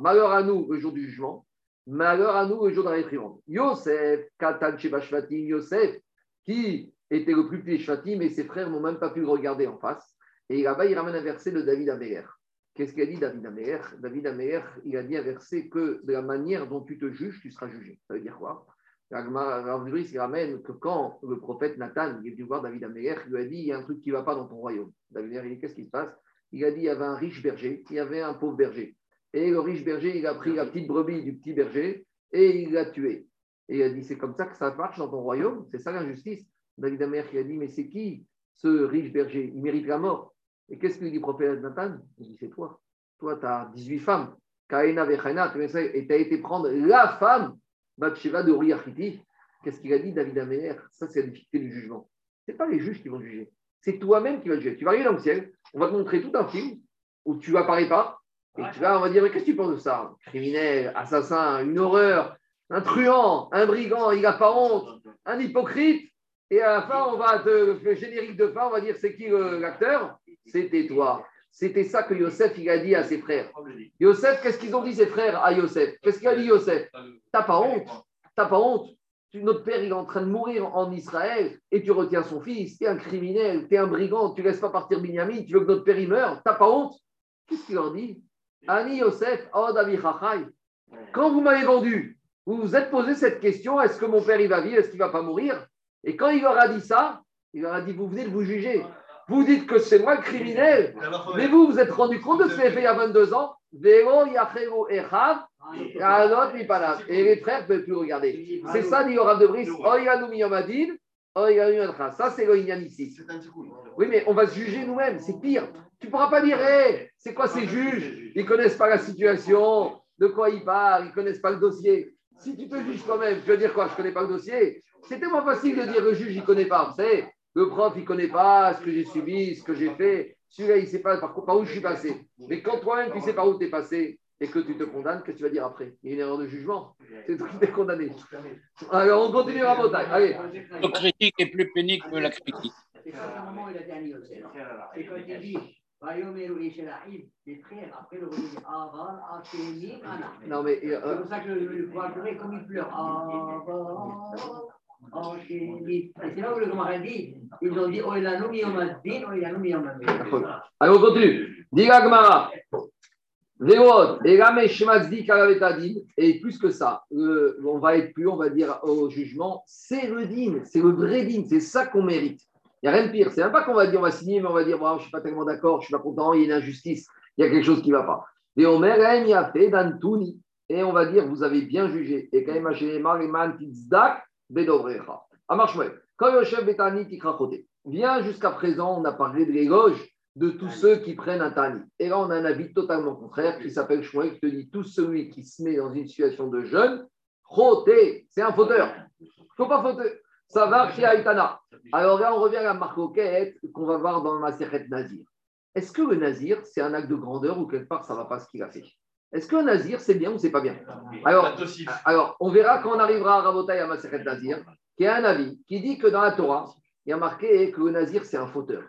Malheur à nous le jour du jugement, malheur à nous le jour de la réprimande. Yosef, Katan Shebashvatim, Yosef, qui était le plus petit Shvatim, mais ses frères n'ont même pas pu le regarder en face. Et là-bas, il ramène un verset de David Améher. Qu'est-ce qu'il a dit David Améher David Améher, il a dit un verset que de la manière dont tu te juges, tu seras jugé. Ça veut dire quoi? Il ramène que quand le prophète Nathan est venu voir David Améher, il lui a dit il y a un truc qui ne va pas dans ton royaume. David Améher, il dit qu'est-ce qui se passe? Il a dit il y avait un riche berger, il y avait un pauvre berger. Et le riche berger, il a pris la petite brebis du petit berger et il l'a tué. Et il a dit c'est comme ça que ça marche dans ton royaume C'est ça l'injustice David Améher, il a dit mais c'est qui ce riche berger? Il mérite la mort. Et qu'est-ce que dit le prophète Nathan? Il dit c'est toi. Toi, tu as 18 femmes. Kaina et tu as été prendre la femme Bathsheba de Uriachiti, qu'est-ce qu'il a dit David Améher Ça, c'est la difficulté du jugement. Ce n'est pas les juges qui vont juger. C'est toi-même qui vas juger. Tu vas arriver dans le ciel, on va te montrer tout un film où tu n'apparais pas, et tu vas, on va dire, mais qu'est-ce que tu penses de ça? Criminel, assassin, une horreur, un truand, un brigand, il n'a pas honte, un hypocrite. Et à la fin, on va te, le générique de fin, on va dire, c'est qui l'acteur? C'était toi. C'était ça que Yosef il a dit à ses frères. Yosef, qu'est-ce qu'ils ont dit ses frères à Yosef? Qu'est-ce qu'il a dit Yosef? T'as pas honte T'as pas honte Notre père, il est en train de mourir en Israël et tu retiens son fils. Tu es un criminel, tu es un brigand, tu laisses pas partir Binyamin, tu veux que notre père il meure. T'as pas honte? Qu'est-ce qu'il leur dit? Ani Yosef, oh Quand vous m'avez vendu, vous vous êtes posé cette question est-ce que mon père il va vivre Est-ce qu'il ne va pas mourir? Et quand il leur a dit ça, il leur a dit vous venez de vous juger. Vous dites que c'est moi le criminel, mais vous vous êtes rendu compte de ce fait il y a 22 ans? Et les frères ne peuvent plus regarder. C'est ça, dit Yorav de Brice. Ça, c'est le ici. Oui, mais on va se juger nous-mêmes. C'est pire. Tu ne pourras pas dire, c'est quoi ces juges? Ils ne connaissent pas la situation, de quoi ils parlent, ils ne connaissent pas le dossier. Si tu te juges toi-même, tu veux dire quoi Je ne connais pas le dossier. C'est tellement facile de dire le juge, il ne connaît pas. Vous savez, le prof, il ne connaît pas ce que j'ai subi, ce que j'ai fait. Celui-là, il ne sait pas par, où je suis passé. Mais quand toi-même, tu sais par où tu es passé et que tu te condamnes, qu'est-ce que tu vas dire après? Il y a une erreur de jugement. C'est toi qui es condamné. Alors, on continue à montagne. Allez. La critique est plus pénible que la critique. C'est quand un moment, il a dit Non, mais. Euh, c'est pour ça que le, le, le, comme il pleure. C'est là où le Gemara dit, ils ont dit, Allez, on continue. Diga Gemara. Et plus que ça, on va être plus, on va dire au jugement, c'est le din, c'est le vrai din, c'est ça qu'on mérite. Il n'y a rien de pire. C'est même pas qu'on va dire on va signer, mais on va dire je ne suis pas tellement d'accord, je ne suis pas content, il y a une injustice, il y a quelque chose qui ne va pas. Et on met fait et on va dire vous avez bien jugé. Et quand. Quand le chef Betani Tikrachote vient jusqu'à présent, on a parlé de l'éloge de tous ceux qui prennent un tani. Et là, on a un avis totalement contraire qui s'appelle Shmuel, qui te dit tout celui qui se met dans une situation de jeûne, choté, c'est un fauteur. Il ne faut pas fauter. Ça va chez Aïtana. Alors là, on revient à la marcoquette qu'on va voir dans le Maseret Nazir. Est-ce que le Nazir, c'est un acte de grandeur ou quelque part, ça ne va pas ce qu'il a fait? Est-ce qu'un nazir, c'est bien ou c'est pas bien? Alors, alors, on verra quand on arrivera à Rabotaï à Maseret Nazir, qui a un avis qui dit que dans la Torah, il y a marqué que le nazir, c'est un fauteur.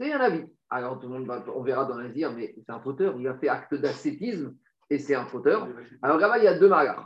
C'est un avis. Alors, tout le monde va, on verra dans le nazir, mais c'est un fauteur. Il a fait acte d'ascétisme et c'est un fauteur. Alors là-bas, il y a deux mariages.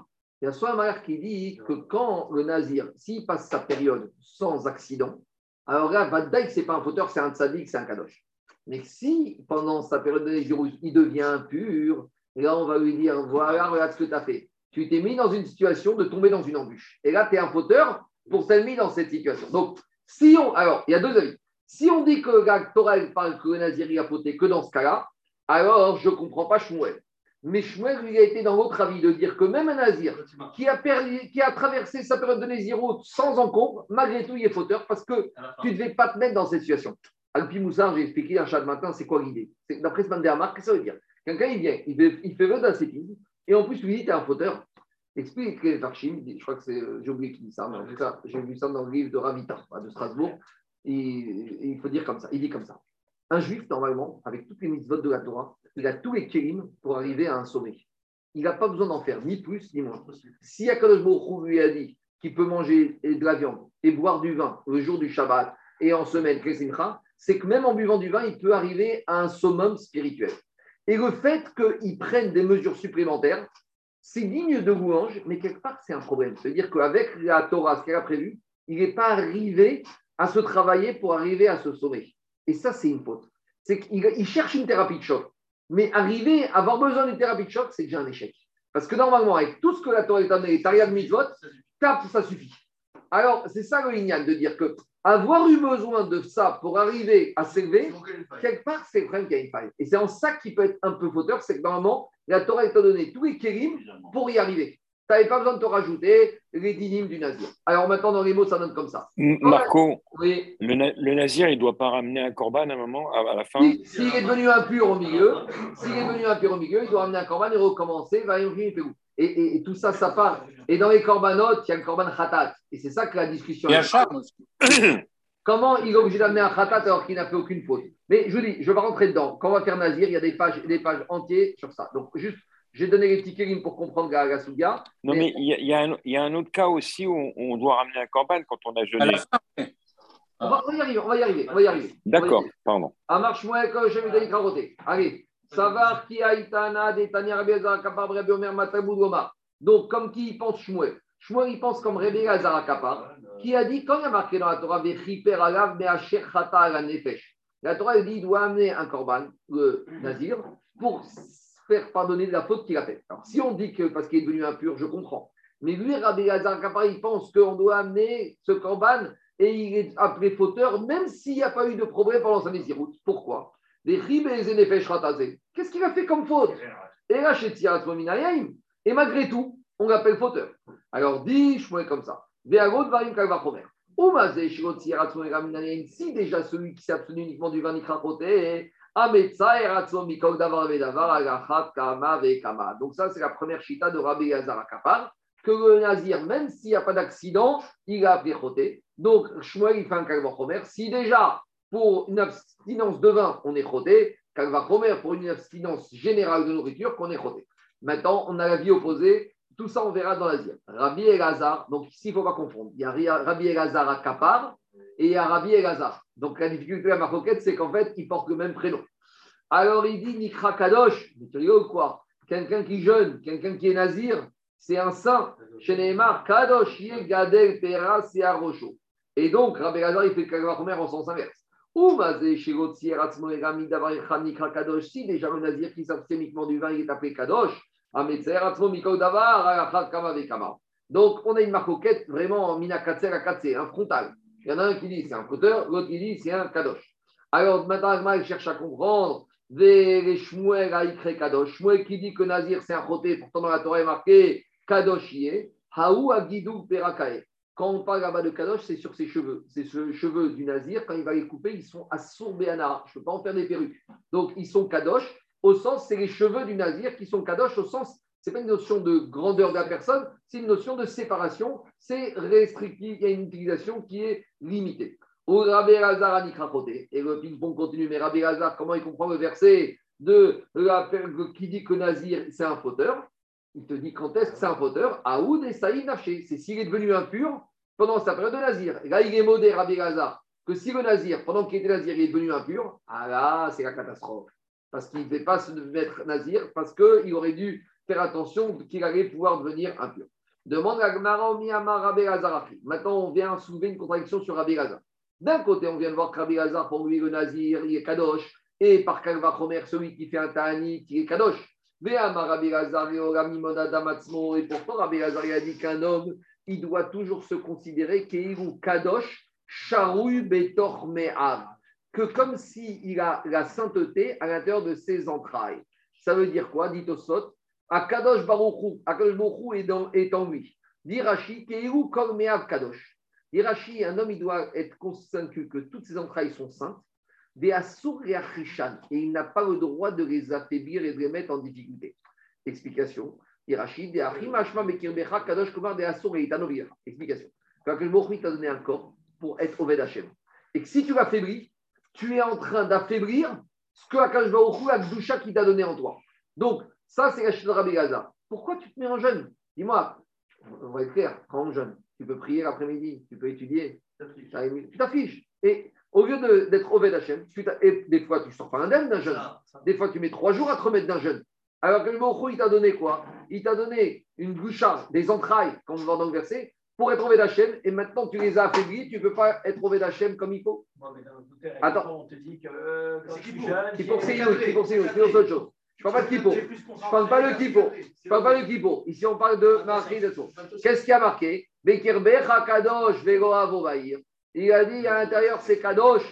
Il y a soit un qui dit que quand le nazir, s'il passe sa période sans accident, alors là, Vadaï, ce n'est pas un fauteur, c'est un tzaddik, c'est un kadosh. Mais si pendant sa période de nazir, il devient impur, là, on va lui dire voilà, regarde ce que tu as fait. Tu t'es mis dans une situation de tomber dans une embûche. Et là, tu es un fauteur pour t'être mis dans cette situation. Donc, si on. Alors, il y a deux avis. Si on dit que la Torah parle que le Nazir a fauté que dans ce cas-là, alors je ne comprends pas Shmuel. Mais Shmuel, lui, a été dans l'autre avis de dire que même un nazir qui a, perdu- qui a traversé sa période de Nézirut sans encombre, malgré tout, il est fauteur parce que tu ne devais pas te mettre dans cette situation. Alpi Moussard, j'ai expliqué un chat de matin, c'est quoi l'idée? D'après ce Mandéamar, qu'est-ce que ça veut dire? Quelqu'un, il vient, il fait, il vœu d'ascétisme, et en plus, lui dit, t'es un fauteur. Explique les Farchim, je crois que c'est, euh, j'ai oublié qui dit ça, mais en tout cas, j'ai vu ça dans le livre de Ravita, de Strasbourg, et il faut dire comme ça, il dit comme ça. Un juif, normalement, avec toutes les mitzvot de la Torah, il a tous les kélim pour arriver à un sommet. Il n'a pas besoin d'en faire ni plus ni moins. Si Akadosh Baruch lui a dit qu'il peut manger de la viande et boire du vin le jour du Shabbat et en semaine c'est que même en buvant du vin, il peut arriver à un summum spirituel. Et le fait qu'ils prennent des mesures supplémentaires, c'est digne de louange, mais quelque part, c'est un problème. C'est-à-dire qu'avec la Torah, ce qu'elle a prévu, il n'est pas arrivé à se travailler pour arriver à ce sommet. Et ça, c'est une faute. C'est qu'il il cherche une thérapie de choc. Mais arriver à avoir besoin d'une thérapie de choc, c'est déjà un échec. Parce que normalement, avec tout ce que la Torah t'a donné, t'as rien de mitzvot, tape, ça suffit. Alors, c'est ça le lignan de dire que avoir eu besoin de ça pour arriver à s'élever, quelque part, c'est le problème qu'il y a une faille. Et c'est en ça qu'il peut être un peu fauteur, c'est que normalement, la Torah t'a donné tous les kérim pour y arriver. Tu n'avais pas besoin de te rajouter les dynimes du nazir. Alors maintenant, dans les mots, ça donne comme ça. Marco, Oui. le, na- le nazir, il ne doit pas ramener un corban à un moment, à, à la fin Si- S'il est devenu impur au milieu, s'il est devenu impur au milieu, il doit ramener un corban et recommencer, va et, et- et tout ça, ça part. Et dans les corbanotes, il y a le corban khatat. Et c'est ça que la discussion Il y a est. Comment il est obligé d'amener un khatat alors qu'il n'a fait aucune faute? Mais je vous dis, je vais rentrer dedans. Quand on va faire Nazir, il y a des pages, des pages entières sur ça. Donc, juste, j'ai donné les petits kérim pour comprendre la, la Souga. Non, mais il y, y y a un autre cas aussi où on, doit ramener un corban quand on a jeûné. la. On va, on va y arriver, on va y arriver, on va y arriver. D'accord, pardon. À marche moins que je vais carotter. Allez. Savar qui a itana des tania Rabbi Elazar Kapar Rabbi Omer Matamud Omar. Donc, comme qui pense Shmuel? Shmuel, il pense comme Rabbi Elazar Kapar, qui a dit, quand il y a marqué dans la Torah, Vechiper alav me'asher chata ala nefesh. La Torah elle dit, il doit amener un korban, le nazir, pour faire pardonner de la faute qu'il a faite. Alors, si on dit que parce qu'il est devenu impur, je comprends. Mais lui, Rabbi Kapar, il pense qu'on doit amener ce korban et il est appelé fauteur, même s'il n'y a pas eu de problème pendant sa Nézirut. Pourquoi? Les. Qu'est-ce qu'il a fait comme faute? Et là, chez et malgré tout, on l'appelle fauteur. Alors, dis, je comme ça. Si déjà celui qui s'est abstenu uniquement du vin nikrachoté, Donc, ça, c'est la première chita de Rabbi Yazar Akapar, que le nazir, même s'il n'y a pas d'accident, il a appelé. Donc, Shmuel, il fait un kalvachomer. Si déjà, pour une abstinence de vin, on est choté, kalvachomer pour une abstinence générale de nourriture, qu'on est choté. Maintenant, on a la vie opposée. Tout ça, on verra dans l'Asie. Rabbi Elazar, donc ici, il ne faut pas confondre. Il y a Rabbi Elazar à Kapar et il y a Rabbi Elazar. Donc la difficulté de la c'est qu'en fait, ils portent le même prénom. Alors il dit Nikra Kadosh, mais tu rigoles quoi? Quelqu'un qui jeûne, quelqu'un qui est nazir, c'est un saint. Chez Neymar, Kadosh, Gadel, Pera, c'est. Et donc, Rabbi Elazar, il fait le Kalvachomer en sens inverse. Si déjà le nazir qui s'abstient uniquement du vin, il est appelé Kadosh. Donc, on a une marcoquette vraiment en Minakatser à Katser, un frontal. Il y en a un qui dit c'est un fauteur, l'autre qui dit c'est un Kadosh. Alors maintenant, il cherche à comprendre. Shmuel Aïkre Kadosh. Shmuel qui dit que Nazir c'est un choté, pourtant dans la Torah est marqué Kadosh yé. Haou Agidou Perakae. Quand on parle là-bas de Kadosh, c'est sur ses cheveux. C'est ce cheveux du Nazir, quand il va les couper, ils sont assourbés à Nara. Je ne peux pas en faire des perruques. Donc ils sont Kadosh, au sens, c'est les cheveux du Nazir qui sont Kadosh, au sens, ce n'est pas une notion de grandeur de la personne, c'est une notion de séparation. C'est restrictif, il y a une utilisation qui est limitée. Au Rabbi Elazar a. Et le ping-pong continue. Mais Rabbi Elazar, comment il comprend le verset de qui dit que Nazir, c'est un fauteur? Il te dit quand est-ce que c'est un fauteur? Aoud et Saïd Naché. C'est s'il est devenu impur pendant sa période de Nazir. Et là, il est modé, Rabbi Elazar, que si le Nazir, pendant qu'il était Nazir, il est devenu impur, ah là, c'est la catastrophe. Parce qu'il ne devait pas se mettre Nazir, parce qu'il aurait dû faire attention qu'il allait pouvoir devenir impur. Demande à Gmara Miyama Rabbi Elazar Achi. Maintenant, on vient soulever une contradiction sur Rabbi Elazar. D'un côté, on vient de voir que Rabbi Elazar, pour lui, le Nazir, il est Kadosh. Et par Kalva Chomer, celui qui fait un Ta'anit, il est Kadosh. Et pourtant, Rabbi Elazar, il a dit qu'un homme, il doit toujours se considérer Keiru Kadosh, Sharouy Betor Me'av. Que comme s'il a la sainteté à l'intérieur de ses entrailles. Ça veut dire quoi Dit Osot. Akadosh Baruchou. Akadosh Baruchou est, dans, est en lui. Dit Rashi, Keiru Kol Meav Kadosh. Dit Rashi, un homme, il doit être convaincu que toutes ses entrailles sont saintes. Des Assour et Achishan. Et il n'a pas le droit de les affaiblir et de les mettre en difficulté. Explication. Dit Rashi, des Achim Ashma Mekirbecha Kadosh Kumar des Assour et Itanovir. Explication. Akadosh Baruchou t'a donné un corps pour être Oved Hashem. Et que si tu l'affaiblis, tu es en train d'affaiblir ce que Akadosh Baruchou, la Gdusha qui t'a donné en toi. Donc, ça, c'est la Shidra. Pourquoi tu te mets en jeûne? Dis-moi, on va être clair, quand jeûne, tu peux prier l'après-midi, tu peux étudier, tu t'affiches. Et au lieu d'être tu et des fois, tu ne sors pas indemne d'un jeûne. Des fois, tu mets trois jours à te remettre d'un jeûne. Alors que le Baruchou, il t'a donné quoi? Il t'a donné une Gdusha, des entrailles, comme on va dans le verset, pour être Oved Hashem, et maintenant tu les as affaiblis, tu ne peux pas être Oved Hashem comme il faut. Attends. On te dit que euh, que c'est une autre, il faut que c'est une autre, c'est autre chose. Je ne parle pas de Kippo. Je ne parle pas de Kippo. Je ne parle pas de Kippo. Ici, on parle de Marie de. Qu'est-ce qui a marqué? Il a dit à l'intérieur, c'est Kadosh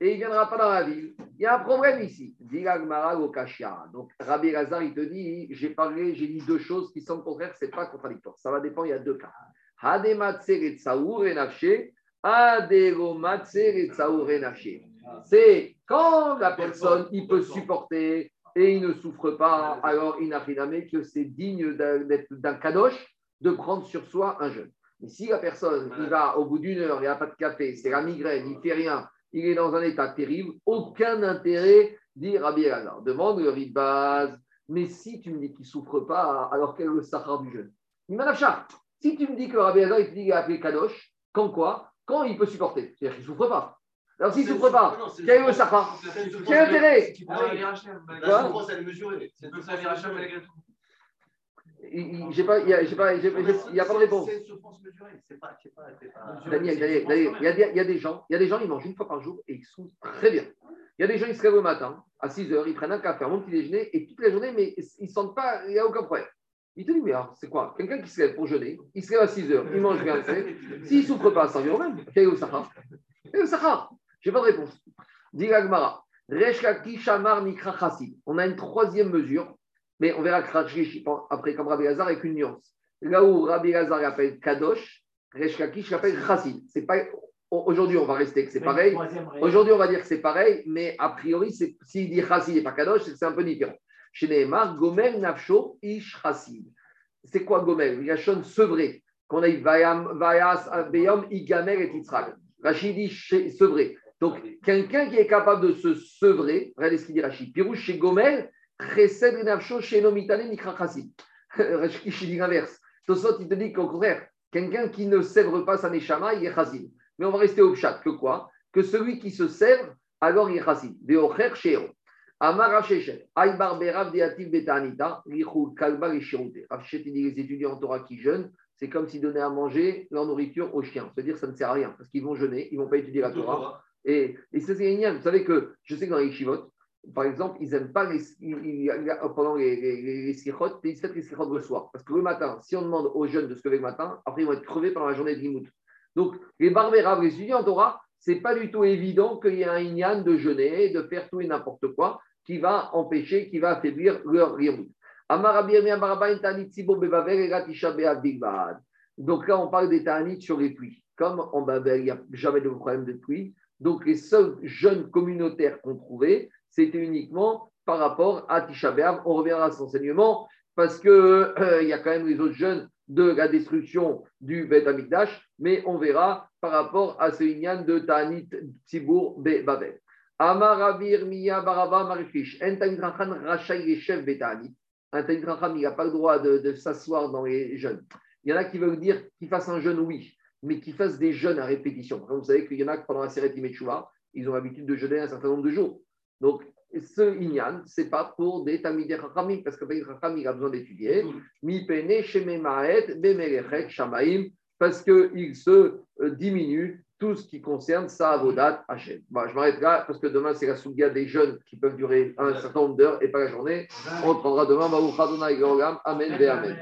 et il ne viendra pas dans la ville. Il y a un problème ici. Donc, Rabbi Lazar, il te dit j'ai parlé, j'ai dit deux choses qui sont contraires, ce n'est pas contradictoire. Ça va dépendre, il y a deux cas. C'est quand la personne, il peut supporter et il ne souffre pas, alors il n'a rien que c'est digne d'un kadosh de prendre sur soi un jeûne. Mais si la personne, il va au bout d'une heure, il n'y a pas de café, c'est la migraine, il ne fait rien, il est dans un état terrible, aucun intérêt, dit Rabbi Elazar. Demande le ribaz, mais si tu me dis qu'il ne souffre pas, alors quel est le sahar du jeûne Si tu me dis que Rabbi Elazar, il te dit qu'il a appelé kadosh, quand quoi Quand il peut supporter. C'est-à-dire qu'il ne souffre pas. Alors s'il ne souffre pas, quel est le sahar Quel intérêt il n'y a, pas, il y a, a pas de réponse. Daniel, Daniel, Daniel, il y, a, il y a des gens, il y a des gens, ils mangent une fois par jour et ils sont très bien. Il y a des gens, ils se lèvent le matin, à 6 heures, ils prennent un café, un bon petit déjeuner, et toute la journée, mais ils ne sentent pas, il n'y a aucun problème. Il te dit, mais alors, c'est quoi? Quelqu'un qui se lève pour jeûner, il se lève à 6 heures, il mange bien, s'il ne souffre pas, ça vient au même. Quel est le Sahara Quel est le Sahara Je n'ai pas de réponse. Dit Gmara. On a une troisième mesure, mais on verra après comme Rabbi Lazar avec une nuance. Là où Rabbi Lazar appelle Kadosh, Reshkakish l'appelle Chassid. C'est pas Aujourd'hui, on va rester que c'est pareil. Aujourd'hui, on va dire que c'est pareil, mais a priori, s'il dit Chassid et pas Kadosh, c'est un peu différent. Chez Nehemar, Gomel Nafsho Ish Chassid. C'est quoi Gomel? Il y a Shon sevré. Qu'on a eu Vayas Beyom Igamer et Yitzhak. Rachid dit sevré. Donc, quelqu'un qui est capable de se sevrer, regardez ce qu'il dit Rachid. Pirouche chez Gomel, Chesed Nafsho chez Nomitane Nikra Chassid. Rachid dit l'inverse. Tosot, il te dit qu'au contraire, quelqu'un qui ne sèvre pas sa Neshama, il est Chassid. Mais on va rester au chat. Que quoi? Que celui qui se sèvre, alors il est Chassid. Veocher Sheo. Amara Shechet. Aïbar Berav Deativ Betanita. Richul Kalba et Rachid dit les étudiants en Torah qui jeûnent c'est comme s'ils donnaient à manger leur nourriture aux chiens. C'est-à-dire ça ne sert à rien, parce qu'ils vont jeûner, ils ne vont pas étudier la Torah. Et, et ça, c'est génial. Vous savez que je sais que dans les chivotes, par exemple, ils n'aiment pas les, pendant les, les, les, ils les le soir. Parce que le matin, si on demande aux jeunes de se lever le matin, après ils vont être crevés pendant la journée de limout. Donc, les barbéraves, les étudiants Torah, ce n'est pas du tout évident qu'il y ait un ignan de jeûner, de faire tout et n'importe quoi, qui va empêcher, qui va affaiblir leur limout. Donc là, on parle des ta'anit sur les pluies. Comme en Babel, il n'y a jamais de problème de pluie, donc, les seuls jeunes communautaires qu'on trouvait, c'était uniquement par rapport à Tisha. On reviendra à cet enseignement parce qu'il euh, y a quand même les autres jeunes de la destruction du Beth Amikdash, mais on verra par rapport à ce lignan de Ta'anit Tzibour Babel. Amaravir Miya Baraba Marifish, Un Ta'anit Rachai Yeshev Betani. Un Ta'anit il n'a pas le droit de, s'asseoir dans les jeunes. Il y en a qui veulent dire qu'il fasse un jeûne, oui mais qui fassent des jeûnes à répétition. vous savez qu'il y en a pendant la série Timechua, ils ont l'habitude de jeûner un certain nombre de jours. Donc, ce Inyan, ce n'est pas pour des Tamidé Chachamim, parce que Tamidé a besoin d'étudier. Mi pene shememaet bemelechet shamaim, parce qu'il se euh, diminue tout ce qui concerne sa avodat Hachem. Bon, je m'arrête là, parce que demain, c'est la souga des jeunes qui peuvent durer un certain nombre d'heures et pas la journée. On reprendra demain. Amen, Amen.